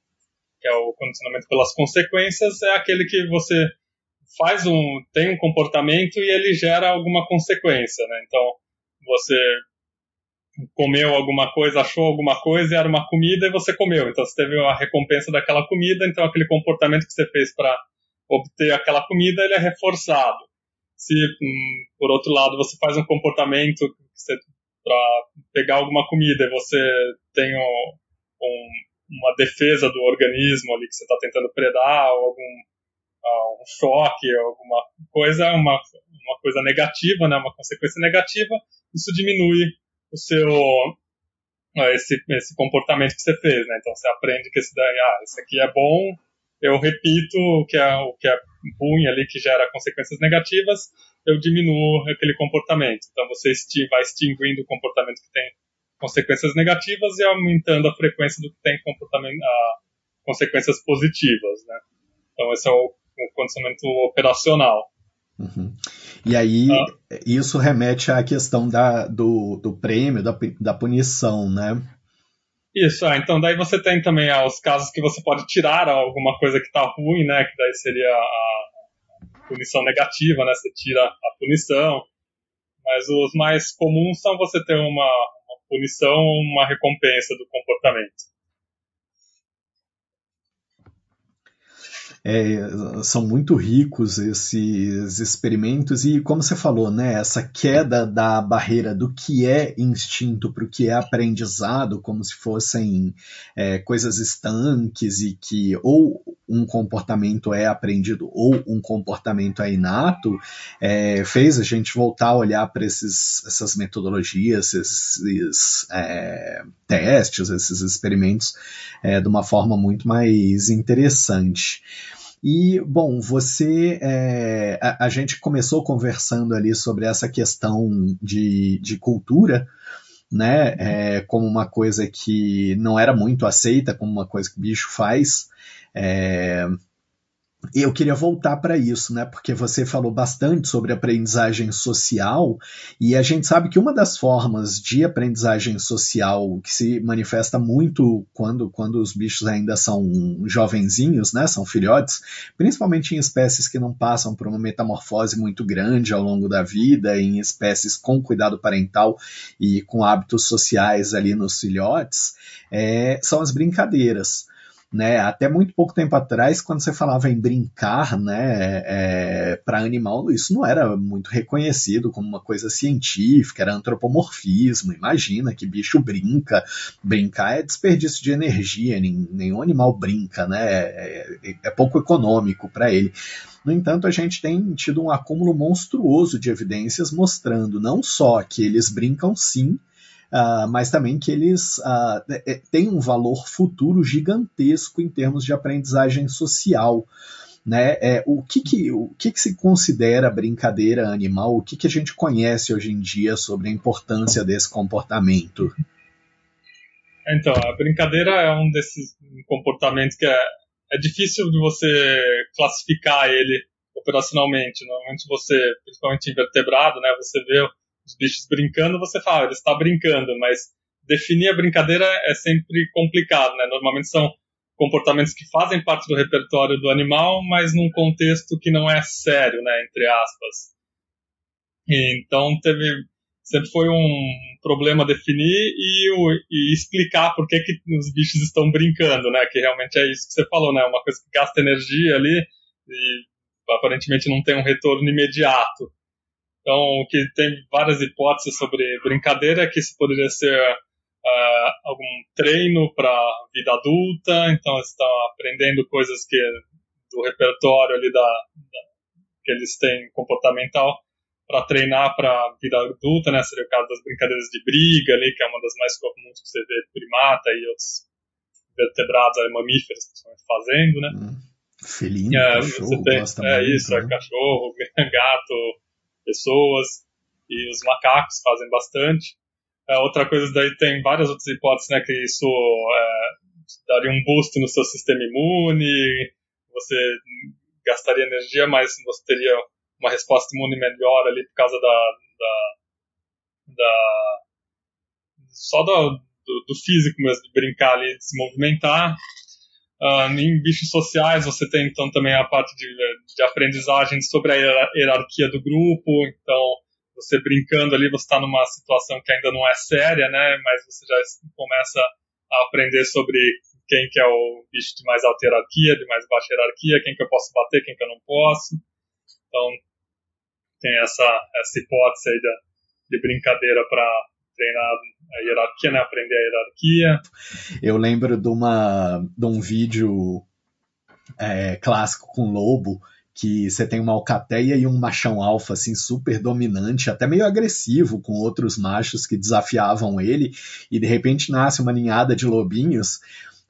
que é o condicionamento pelas consequências, é aquele que você faz um tem um comportamento e ele gera alguma consequência, né? Então você comeu alguma coisa, achou alguma coisa era uma comida e você comeu. Então você teve a recompensa daquela comida, então aquele comportamento que você fez para obter aquela comida, ele é reforçado. Se, hum, por outro lado, você faz um comportamento para pegar alguma comida e você tem um, um, uma defesa do organismo ali que você está tentando predar, ou algum uh, um choque, alguma coisa, uma, uma coisa negativa, né, uma consequência negativa, isso diminui o seu esse, esse comportamento que você fez, né? Então você aprende que esse daí, ah, esse aqui é bom, eu repito o que é o que é ruim ali que gera consequências negativas, eu diminuo aquele comportamento. Então você vai extinguindo o comportamento que tem consequências negativas e aumentando a frequência do que tem comportamento, ah, consequências positivas, né? Então esse é o, o condicionamento operacional. Uhum. E aí, ah. isso remete à questão da, do, do prêmio, da, da punição, né? Isso, ah, então daí você tem também ah, os casos que você pode tirar alguma coisa que está ruim, né? Que daí seria a punição negativa, né? Você tira a punição. Mas os mais comuns são você ter uma, uma punição uma recompensa do comportamento. É, são muito ricos esses experimentos. E como você falou, né, essa queda da barreira do que é instinto para o que é aprendizado, como se fossem é, coisas estanques e que ou um comportamento é aprendido ou um comportamento é inato, é, fez a gente voltar a olhar para essas metodologias, esses é, testes, esses experimentos é, de uma forma muito mais interessante. E, bom, você. É, a, a, gente começou conversando ali sobre essa questão de, de cultura, né? É, como uma coisa que não era muito aceita, como uma coisa que o bicho faz. É, eu queria voltar para isso, né? Porque você falou bastante sobre aprendizagem social e a gente sabe que uma das formas de aprendizagem social que se manifesta muito quando, quando os bichos ainda são jovenzinhos, né? São filhotes, principalmente em espécies que não passam por uma metamorfose muito grande ao longo da vida, em espécies com cuidado parental e com hábitos sociais ali nos filhotes, é, são as brincadeiras. Né? Até muito pouco tempo atrás, quando você falava em brincar, né, é, para animal, isso não era muito reconhecido como uma coisa científica, era antropomorfismo. Imagina que bicho brinca. Brincar é desperdício de energia, nenhum animal brinca, né? É, é, é pouco econômico para ele. No entanto, a gente tem tido um acúmulo monstruoso de evidências mostrando não só que eles brincam sim, uh, mas também que eles uh, têm um valor futuro gigantesco em termos de aprendizagem social. Né? É, o que, que, o que, que se considera brincadeira animal? O que, que a gente conhece hoje em dia sobre a importância desse comportamento? Então, a brincadeira é um desses comportamentos que é, é difícil de você classificar ele operacionalmente. Normalmente você, principalmente invertebrado, né, você vê os bichos brincando, você fala, ah, ele está brincando, mas definir a brincadeira é sempre complicado, né? Normalmente são comportamentos que fazem parte do repertório do animal, mas num contexto que não é sério, né, entre aspas. Então teve sempre foi um problema definir e, e, explicar por que, que os bichos estão brincando, né? Que realmente é isso que você falou, né? Uma coisa que gasta energia ali e aparentemente não tem um retorno imediato. Então, que tem várias hipóteses sobre brincadeira, que isso poderia ser uh, algum treino para vida adulta, então eles estão aprendendo coisas que do repertório ali da, da que eles têm comportamental para treinar para vida adulta, né? Seria o caso das brincadeiras de briga ali, que é uma das mais comuns que você vê primata e outros vertebrados, mamíferos, principalmente fazendo, né? Hum, felino, é, cachorro, tem, é isso, é né? é cachorro, gato, pessoas e os macacos fazem bastante. É, outra coisa daí tem várias outras hipóteses, né, que isso é, daria um boost no seu sistema imune, você gastaria energia, mas você teria uma resposta imune melhor ali por causa da, da, da só do, do, do, físico mesmo, de brincar ali, de se movimentar. Uh, em bichos sociais você tem então também a parte de, de aprendizagem sobre a hierarquia do grupo, então você brincando ali, você está numa situação que ainda não é séria, né, mas você já começa a aprender sobre quem que é o bicho de mais alta hierarquia, de mais baixa hierarquia, quem que eu posso bater, quem que eu não posso. Então, tem essa, essa hipótese aí de, de brincadeira para treinar a hierarquia, né? Aprender a hierarquia. Eu lembro de, uma, de um vídeo é, clássico com lobo que você tem uma alcateia e um machão alfa assim super dominante, até meio agressivo com outros machos que desafiavam ele, e de repente nasce uma ninhada de lobinhos.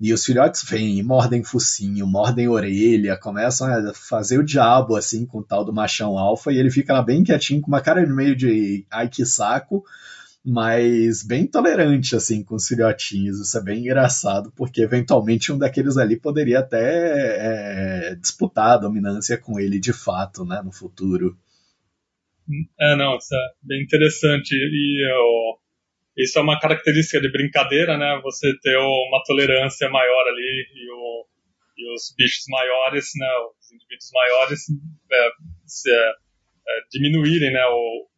E os filhotes vêm, mordem focinho, mordem orelha, começam a fazer o diabo assim com o tal do machão alfa, e ele fica lá bem quietinho, com uma cara no meio de ai que saco, mas bem tolerante assim com os filhotinhos. Isso é bem engraçado, porque eventualmente um daqueles ali poderia até é, disputar a dominância com ele de fato, né, no futuro. É, não, isso é bem interessante. E eu, isso é uma característica de brincadeira, né? Você ter uma tolerância maior ali e, o, e os bichos maiores, né? Os indivíduos maiores é, se, é, é diminuírem, né? O,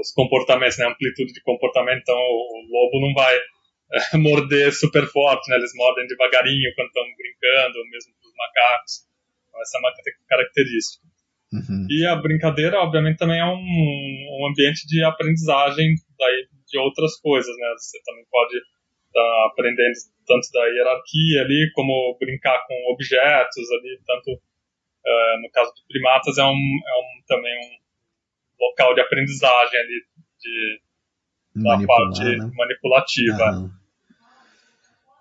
os comportamentos, né, a amplitude de comportamento, então o, lobo não vai é, morder super forte, né, eles mordem devagarinho quando estão brincando, mesmo os macacos, então essa é uma característica. Uhum. E a brincadeira, obviamente, também é um, um ambiente de aprendizagem daí, de outras coisas, né, você também pode estar tá aprendendo tanto da hierarquia ali, como brincar com objetos ali, tanto uh, no caso de primatas é um, é um também um local de aprendizagem ali, de, da parte né? manipulativa.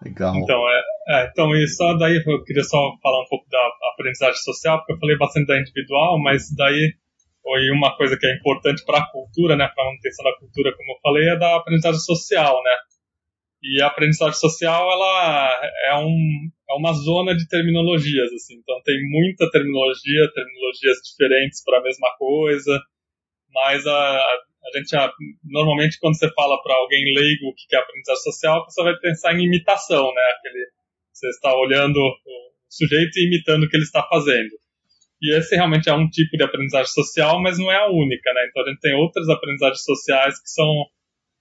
Legal. Então, é, é, então, isso daí eu queria só falar um pouco da aprendizagem social, porque eu falei bastante da individual, mas daí foi uma coisa que é importante para a cultura, né, para a manutenção da cultura, como eu falei, é da aprendizagem social, né. E a aprendizagem social, ela é, um, é uma zona de terminologias, assim, então tem muita terminologia, terminologias diferentes para a mesma coisa, mas a, a gente, a, normalmente, quando você fala para alguém leigo o que é aprendizagem social, você vai pensar em imitação, né? Aquele, você está olhando o sujeito e imitando o que ele está fazendo. E esse realmente é um tipo de aprendizagem social, mas não é a única, né? Então a gente tem outras aprendizagens sociais que são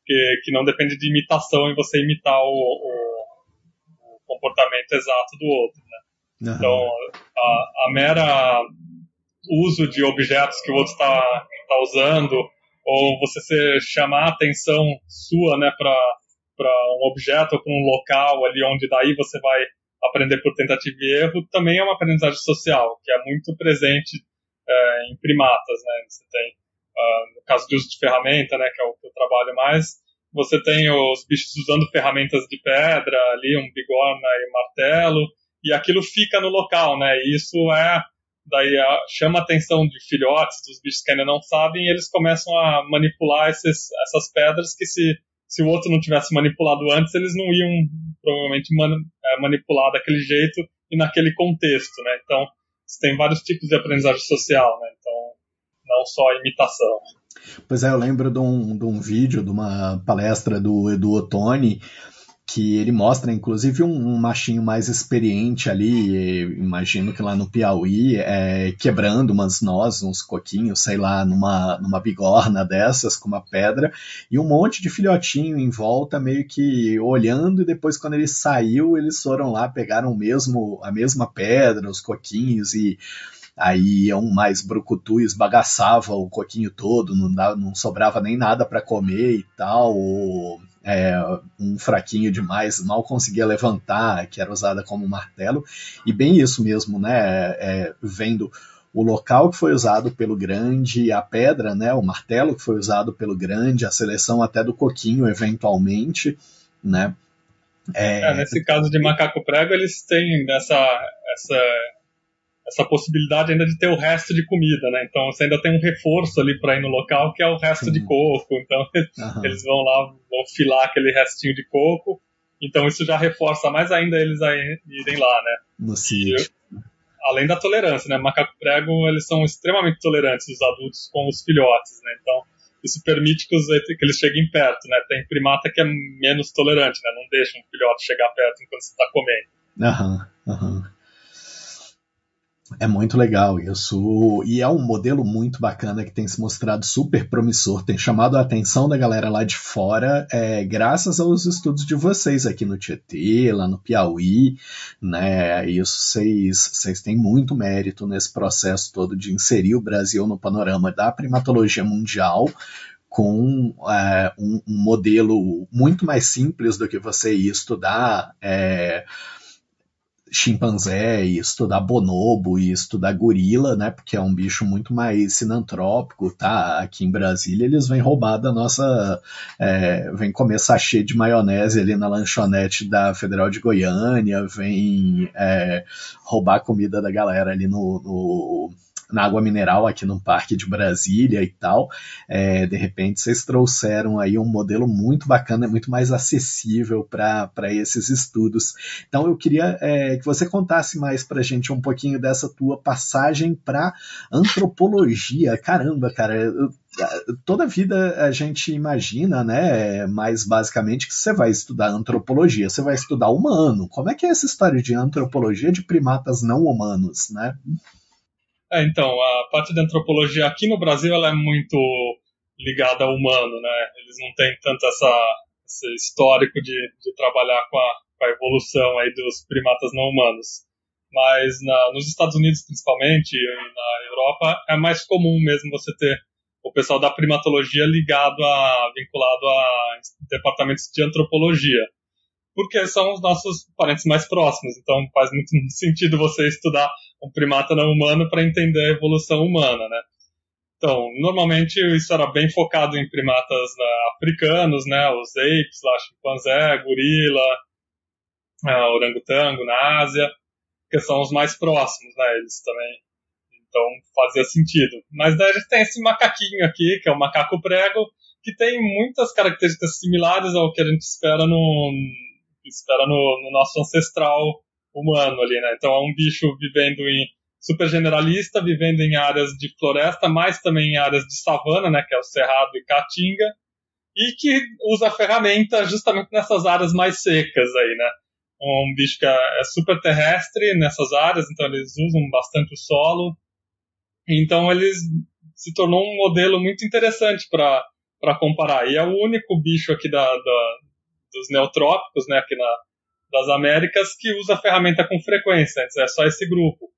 que, que não depende de imitação e você imitar o, o, o comportamento exato do outro. Né? Uhum. Então, a, a, mera uso de objetos que o outro está tá usando, ou você se chamar a atenção sua né, para um objeto ou para um local ali onde daí você vai aprender por tentativa e erro, também é uma aprendizagem social, que é muito presente é, em primatas. Né? Você tem, uh, no caso de uso de ferramenta, né, que é o que eu trabalho mais, você tem os bichos usando ferramentas de pedra ali, um bigorna e um martelo, e aquilo fica no local, né? E isso é daí a, chama a atenção de filhotes, dos bichos que ainda não sabem, e eles começam a manipular esses, essas pedras que se se o outro não tivesse manipulado antes, eles não iam provavelmente man, é, manipular daquele jeito e naquele contexto, né? Então, tem vários tipos de aprendizagem social, né? Então, não só imitação. Pois é, eu lembro de um, de um vídeo, de uma palestra do Edu Ottoni, que ele mostra, inclusive, um, um, machinho mais experiente ali, imagino que lá no Piauí, é, quebrando umas nozes, uns coquinhos, sei lá, numa, numa bigorna dessas, com uma pedra, e um monte de filhotinho em volta, meio que olhando, e depois, quando ele saiu, eles foram lá, pegaram mesmo, a mesma pedra, os coquinhos, e aí um mais brucutu esbagaçava o coquinho todo, não, dava, não sobrava nem nada para comer e tal, ou, é, um fraquinho demais, mal conseguia levantar, que era usada como martelo, e bem isso mesmo, né, é, vendo o local que foi usado pelo grande, a pedra, né, o martelo que foi usado pelo grande, a seleção até do coquinho, eventualmente, né, é... É, nesse caso de macaco prego, eles têm essa, essa essa possibilidade ainda de ter o resto de comida, né? Então você ainda tem um reforço ali para ir no local que é o resto Sim. de coco. Então uhum. eles vão lá, vão filar aquele restinho de coco. Então isso já reforça mais ainda eles a irem lá, né? No sítio. Além da tolerância, né? Macaco prego, eles são extremamente tolerantes, os adultos, com os filhotes, né? Então isso permite que, os, que eles cheguem perto, né? Tem primata que é menos tolerante, né? Não deixa um filhote chegar perto enquanto você está comendo. Aham, uhum, aham. É muito legal isso. E é um modelo muito bacana que tem se mostrado super promissor, tem chamado a atenção da galera lá de fora, é, graças aos estudos de vocês aqui no Tietê, lá no Piauí, né? Isso vocês têm muito mérito nesse processo todo de inserir o Brasil no panorama da primatologia mundial com é, um, um, modelo muito mais simples do que você ia estudar. É, chimpanzé e estudar bonobo e estudar gorila, né? Porque é um bicho muito mais sinantrópico, tá? Aqui em Brasília eles vêm roubar da nossa. É, vem comer sachê de maionese ali na lanchonete da Federal de Goiânia, vem é, roubar comida da galera ali no, no na água mineral aqui no Parque de Brasília e tal. É, de repente vocês trouxeram aí um modelo muito bacana, muito mais acessível para esses estudos. Então eu queria é, que você contasse mais para a gente um pouquinho dessa tua passagem para antropologia. Caramba, cara, eu, toda vida a gente imagina, né, mais basicamente que você vai estudar antropologia, você vai estudar humano. Como é que é essa história de antropologia de primatas não humanos, né? É, então, a parte da antropologia aqui no Brasil ela é muito ligada ao humano, né? Eles não têm tanto essa, esse histórico de, de trabalhar com a, com a evolução aí dos primatas não humanos. Mas na, nos Estados Unidos, principalmente, e na Europa, é mais comum mesmo você ter o pessoal da primatologia ligado a, vinculado a departamentos de antropologia porque são os nossos parentes mais próximos. Então faz muito sentido você estudar um primata não humano para entender a evolução humana, né? Então, normalmente isso era bem focado em primatas né, africanos, né? Os apes, lá, chimpanzé, gorila, uh, orangotango na Ásia, que são os mais próximos, né? Eles também. Então fazia sentido. Mas daí a gente tem esse macaquinho aqui, que é o macaco prego, que tem muitas características similares ao que a gente espera no, espera no, no nosso ancestral humano ali, né? Então é um bicho vivendo em super generalista, vivendo em áreas de floresta, mas também em áreas de savana, né, que é o cerrado e caatinga, e que usa ferramenta justamente nessas áreas mais secas aí, né? Um bicho que é, é super terrestre nessas áreas, então eles usam bastante o solo. Então eles se tornou um modelo muito interessante para comparar. E é o único bicho aqui da, da dos neotrópicos, né, aqui na, das Américas que usa a ferramenta com frequência, antes é só esse grupo.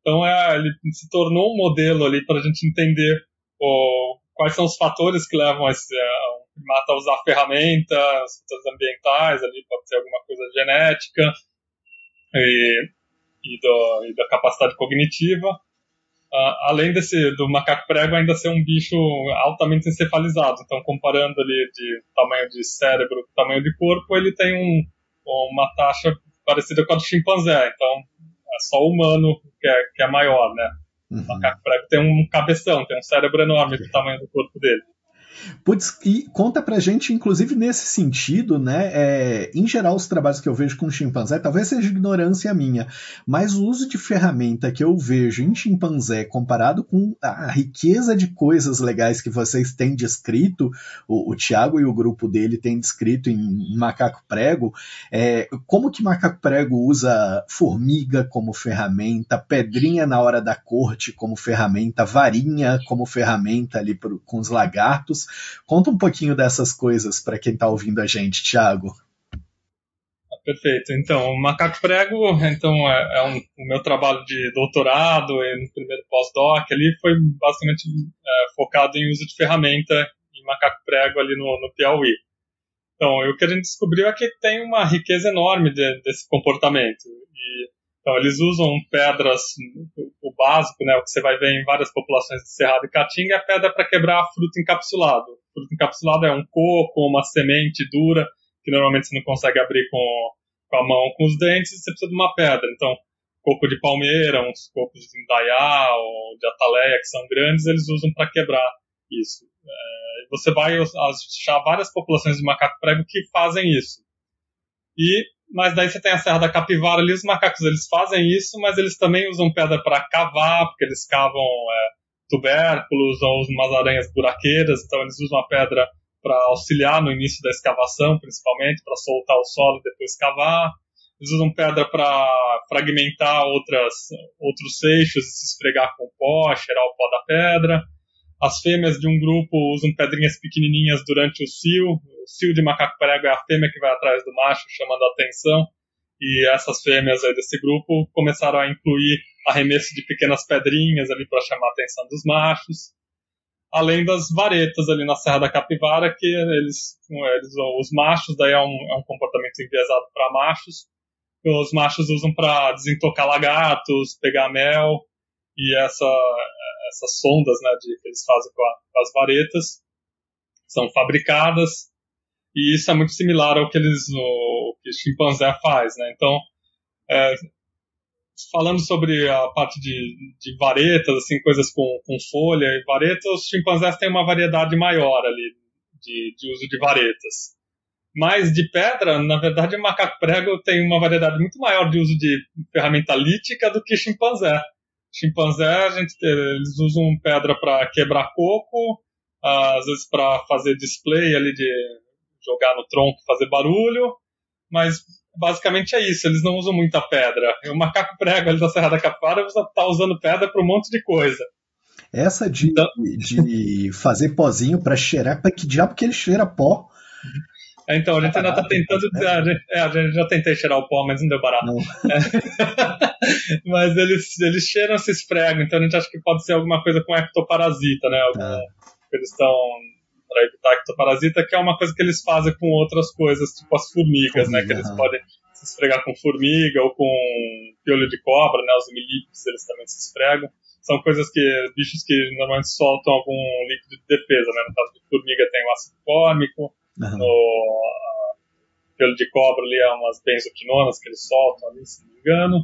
Então é, ele se tornou um modelo ali para a gente entender o, quais são os fatores que levam esse, a, um primata a usar ferramenta, as fatores ambientais, ali pode ser alguma coisa genética e, e, do, e da capacidade cognitiva. Uh, além desse do macaco prego ainda ser um bicho altamente encefalizado. Então, comparando ali de tamanho de cérebro, tamanho de corpo, ele tem um, uma taxa parecida com a do chimpanzé. Então, é só o humano que é, que é maior, né? Uhum. O macaco prego tem um cabeção, tem um cérebro enorme do tamanho do corpo dele. E conta pra gente, inclusive nesse sentido, né? É, em geral, os trabalhos que eu vejo com chimpanzé, talvez seja ignorância minha, mas o uso de ferramenta que eu vejo em chimpanzé comparado com a riqueza de coisas legais que vocês têm descrito, o, o Tiago e o grupo dele têm descrito em, em Macaco Prego, é, como que Macaco Prego usa formiga como ferramenta, pedrinha na hora da corte como ferramenta, varinha como ferramenta ali pro, com os lagartos. Conta um pouquinho dessas coisas para quem está ouvindo a gente, Thiago. Perfeito. Então, o Macaco Prego, então, é, é um, o meu trabalho de doutorado e no primeiro pós-doc ali foi basicamente é, focado em uso de ferramenta em Macaco Prego ali no, no Piauí. Então, o que a gente descobriu é que tem uma riqueza enorme de, desse comportamento. E então, eles usam pedras, o, básico, né, o que você vai ver em várias populações de cerrado e caatinga, é a pedra para quebrar fruto encapsulado. Fruto encapsulado é um coco, uma semente dura, que normalmente você não consegue abrir com, com a mão com os dentes, você precisa de uma pedra. Então, coco de palmeira, uns cocos de indaiá ou de ataleia, que são grandes, eles usam para quebrar isso. É, você vai achar várias populações de macaco prego que fazem isso. E mas daí você tem a Serra da Capivara ali, os macacos eles fazem isso, mas eles também usam pedra para cavar, porque eles cavam é, tubérculos ou umas aranhas buraqueiras, então eles usam a pedra para auxiliar no início da escavação, principalmente, para soltar o solo e depois cavar. Eles usam pedra para fragmentar outras, outros seixos e se esfregar com o pó, cheirar o pó da pedra. As fêmeas de um grupo usam pedrinhas pequenininhas durante o cio. O cio de macaco prego é a fêmea que vai atrás do macho, chamando a atenção. E essas fêmeas aí desse grupo começaram a incluir arremesso de pequenas pedrinhas ali para chamar a atenção dos machos. Além das varetas ali na Serra da Capivara, que eles, eles os machos, daí é um, é um comportamento enviesado para machos. Os machos usam para desintocar lagartos, pegar mel, e essa, essas sondas né, de, que eles fazem com, a, com, as varetas são fabricadas e isso é muito similar ao que eles o, que o chimpanzé faz, né? Então, é, falando sobre a parte de, de varetas, assim, coisas com, com folha e varetas, os chimpanzés têm uma variedade maior ali de, de uso de varetas. Mas de pedra, na verdade, o macaco prego tem uma variedade muito maior de uso de ferramenta lítica do que chimpanzé chimpanzé, a gente, eles usam pedra para quebrar coco, às vezes para fazer display ali de jogar no tronco, fazer barulho, mas basicamente é isso, eles não usam muita pedra. E o macaco prego ali da Serra da Capara está usando pedra para um monte de coisa. Essa de, então... de fazer pozinho para cheirar, para que diabo que ele cheira pó? Então, a gente ainda está tentando. É, a gente já tentei cheirar o pó, mas não deu barato. Não. É. mas eles, eles cheiram, se esfregam, então a gente acha que pode ser alguma coisa com ectoparasita, né? Algum, é. Eles estão para evitar ectoparasita, que é uma coisa que eles fazem com outras coisas, tipo as formigas, Formiga, né? Que eles podem se esfregar com formiga ou com piolho de cobra, né? Os milípicos, eles também se esfregam. São coisas que, bichos que normalmente soltam algum líquido de defesa, né? No caso de formiga tem o ácido fórmico, Uhum. No, pelo de cobra ali é umas benzoquinonas que eles soltam ali, se não me engano.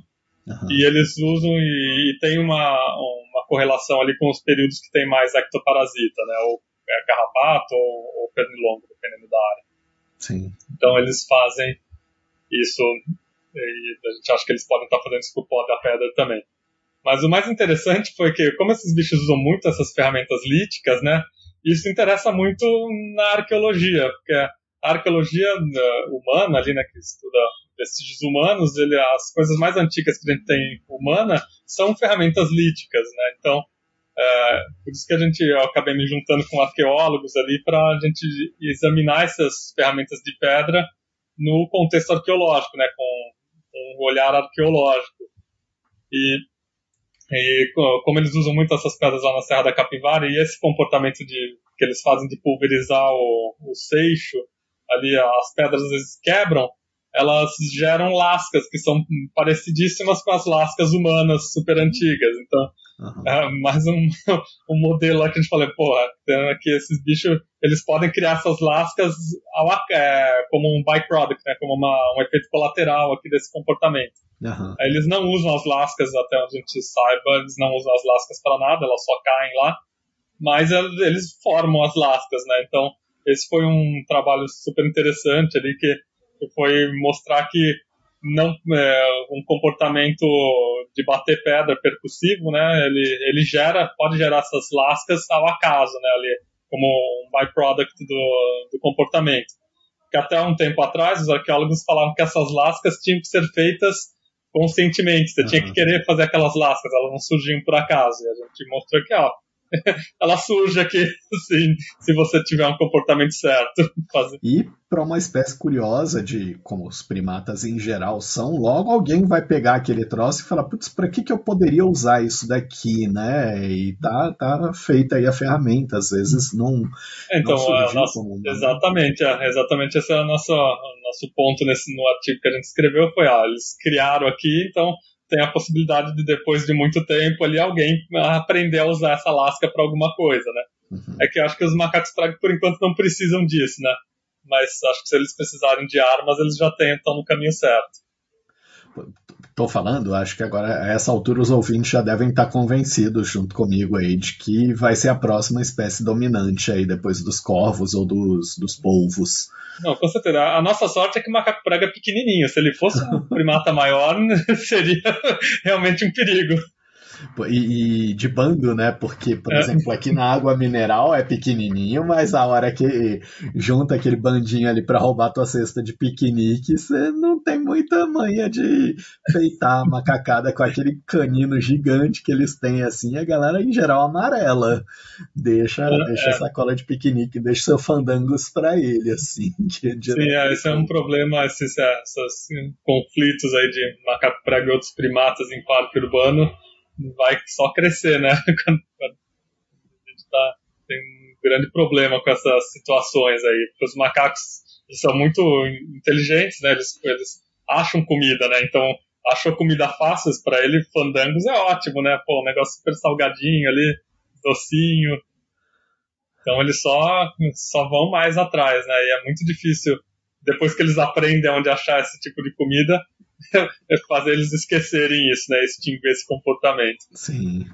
Uhum. E eles usam e, e, tem uma, uma correlação ali com os períodos que tem mais ectoparasita, né? Ou é carrapato ou, ou pernilongo, dependendo da área. Sim. Então eles fazem isso e a gente acha que eles podem estar fazendo isso com o pó da pedra também. Mas o mais interessante foi que, como esses bichos usam muito essas ferramentas líticas, né? Isso interessa muito na arqueologia, porque a arqueologia eh, humana, ali, né, que estuda vestígios humanos, ele, as coisas mais antigas que a gente tem humana são ferramentas líticas, né? Então, é, por isso que a gente, eu acabei me juntando com arqueólogos ali para a gente examinar essas ferramentas de pedra no contexto arqueológico, né, com, com um olhar arqueológico. E, e, como eles usam muito essas pedras lá na Serra da Capivara, e esse comportamento de, que eles fazem de pulverizar o, o seixo, ali as pedras às vezes quebram, elas geram lascas que são parecidíssimas com as lascas humanas super antigas. Então, uhum. é mais um, um modelo lá que a gente fala, porra, aqui esses bichos, eles podem criar essas lascas ao, é, como um byproduct, né, como uma, um efeito colateral aqui desse comportamento. Uhum. Eles não usam as lascas, até onde a gente saiba, eles não usam as lascas para nada, elas só caem lá, mas eles formam as lascas, né, então esse foi um trabalho super interessante ali que que foi mostrar que não é, um comportamento de bater pedra percussivo, né? Ele, ele gera, pode gerar essas lascas ao acaso, né? Ali, como um byproduct do, do comportamento. Que até um tempo atrás os arqueólogos falavam que essas lascas tinham que ser feitas conscientemente. Você uhum. tinha que querer fazer aquelas lascas, elas não surgiam por acaso. E a gente mostrou que, ó, ela surge aqui, assim, se você tiver um comportamento certo. E para uma espécie curiosa de como os primatas em geral são, logo alguém vai pegar aquele troço e falar, putz, para que, que eu poderia usar isso daqui, né? E tá, tá feita aí a ferramenta, às vezes não. Então, não nossa, exatamente, é, exatamente esse é o nosso, nosso ponto nesse, no artigo que a gente escreveu, foi, ah, eles criaram aqui, então tem a possibilidade de depois de muito tempo ali alguém aprender a usar essa lasca para alguma coisa, né? Uhum. É que eu acho que os macacos praga por enquanto não precisam disso, né? Mas acho que se eles precisarem de armas, eles já tentam no caminho certo tô falando, acho que agora a essa altura os ouvintes já devem estar convencidos junto comigo aí de que vai ser a próxima espécie dominante aí depois dos corvos ou dos, dos polvos. Não, com certeza. A nossa sorte é que o macaco prega é pequenininho. Se ele fosse um primata maior, seria realmente um perigo. E, e, de bando, né? Porque, por é. exemplo, aqui na água mineral é pequenininho, mas a hora que junta aquele bandinho ali para roubar tua cesta de piquenique, você não tem muita manha de feitar a macacada com aquele canino gigante que eles têm assim. A galera, em geral, amarela. Deixa, é, deixa é. sacola de piquenique, deixa seu fandangos para ele, assim. Que Sim, é, esse é um problema, esses, é, esses conflitos aí de macaco prego e outros primatas em parque urbano vai só crescer, né? Quando, a gente tá, tem um grande problema com essas situações aí, porque os macacos são muito inteligentes, né? Eles, eles acham comida, né? Então, achou comida fácil para ele, fandangos é ótimo, né? Pô, um negócio super salgadinho ali, docinho. Então eles só, só vão mais atrás, né? E é muito difícil, depois que eles aprendem onde achar esse tipo de comida, fazer eles esquecerem isso, né? Extinguir esse comportamento. Sim.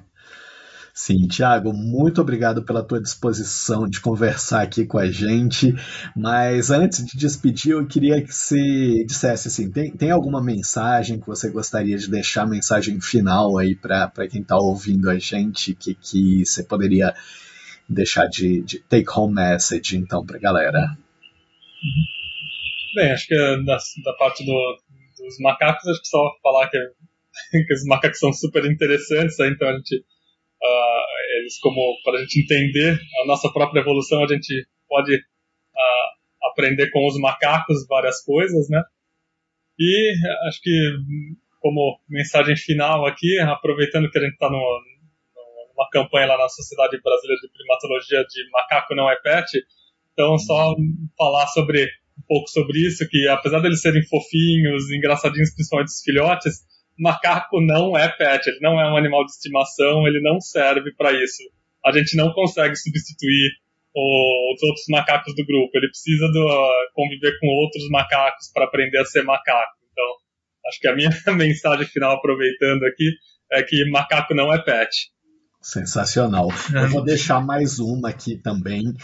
Sim, Tiago, muito obrigado pela tua disposição de conversar aqui com a gente. Mas antes de despedir, eu queria que você dissesse assim: tem, tem alguma mensagem que você gostaria de deixar, mensagem final aí para quem está ouvindo a gente, que, que você poderia deixar de, de take home message, então, para a galera? Bem, acho que da, da parte do, os macacos, acho que só falar que, que os macacos são super interessantes, né? então a gente, uh, eles como, para a gente entender a nossa própria evolução, a gente pode uh, aprender com os macacos várias coisas, né? E acho que como mensagem final aqui, aproveitando que a gente está numa campanha lá na Sociedade Brasileira de Primatologia de Macaco Não é Pet, então só falar sobre pouco sobre isso, que apesar deles serem fofinhos, engraçadinhos, principalmente os filhotes, macaco não é pet, ele não é um animal de estimação, ele não serve para isso. A gente não consegue substituir os outros macacos do grupo, ele precisa do, conviver com outros macacos para aprender a ser macaco. Então, acho que a minha mensagem final, aproveitando aqui, é que macaco não é pet. Sensacional. Eu vou deixar mais uma aqui também,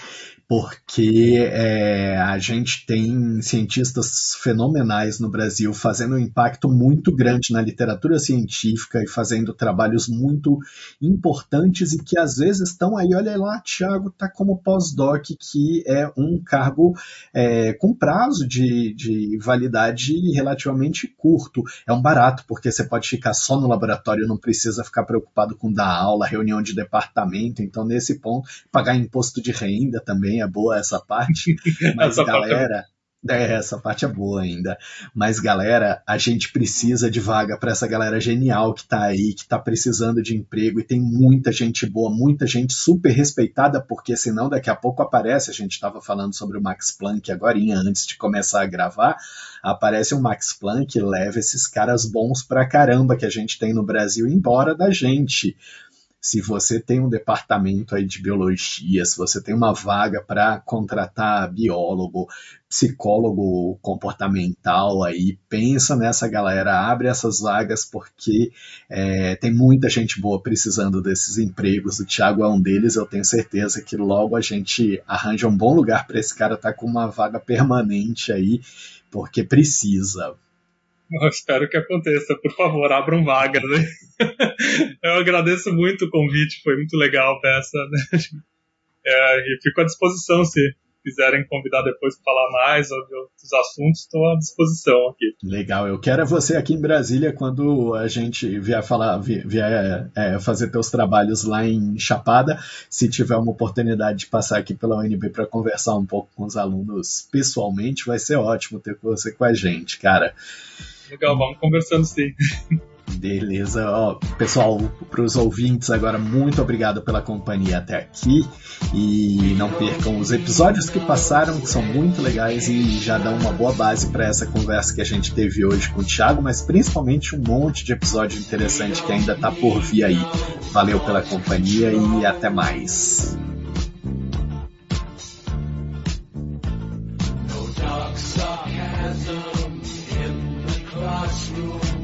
porque é, a gente tem cientistas fenomenais no Brasil fazendo um impacto muito grande na literatura científica e fazendo trabalhos muito importantes e que às vezes estão aí, olha lá, Tiago está como pós-doc, que é um cargo é, com prazo de, de validade relativamente curto. É um barato, porque você pode ficar só no laboratório, não precisa ficar preocupado com dar aula, reunião de departamento, então nesse ponto, pagar imposto de renda também, é boa essa parte. Mas, essa galera, parte... É, essa parte é boa ainda. Mas, galera, a gente precisa de vaga para essa galera genial que tá aí, que tá precisando de emprego e tem muita gente boa, muita gente super respeitada, porque senão daqui a pouco aparece. A gente estava falando sobre o Max Planck agora, antes de começar a gravar. Aparece o Max Planck e leva esses caras bons pra caramba que a gente tem no Brasil embora da gente se você tem um departamento aí de biologia, se você tem uma vaga para contratar biólogo, psicólogo comportamental aí, pensa nessa galera, abre essas vagas porque é, tem muita gente boa precisando desses empregos. O Thiago é um deles, eu tenho certeza que logo a gente arranja um bom lugar para esse cara estar tá com uma vaga permanente aí, porque precisa. Eu espero que aconteça. Por favor, abram vagas. Né? Eu agradeço muito o convite, foi muito legal peça. Né? É, e fico à disposição se quiserem convidar depois para falar mais sobre outros assuntos, estou à disposição aqui. Legal, eu quero é você aqui em Brasília quando a gente vier falar, vier é, fazer teus trabalhos lá em Chapada, se tiver uma oportunidade de passar aqui pela UNB para conversar um pouco com os alunos pessoalmente, vai ser ótimo ter você com a gente, cara. Legal, vamos conversando sim. Beleza, ó, pessoal, para os ouvintes agora, muito obrigado pela companhia até aqui e não percam os episódios que passaram, que são muito legais e já dão uma boa base para essa conversa que a gente teve hoje com o Thiago, mas principalmente um monte de episódio interessante que ainda está por vir aí. Valeu pela companhia e até mais. them kids mushroom.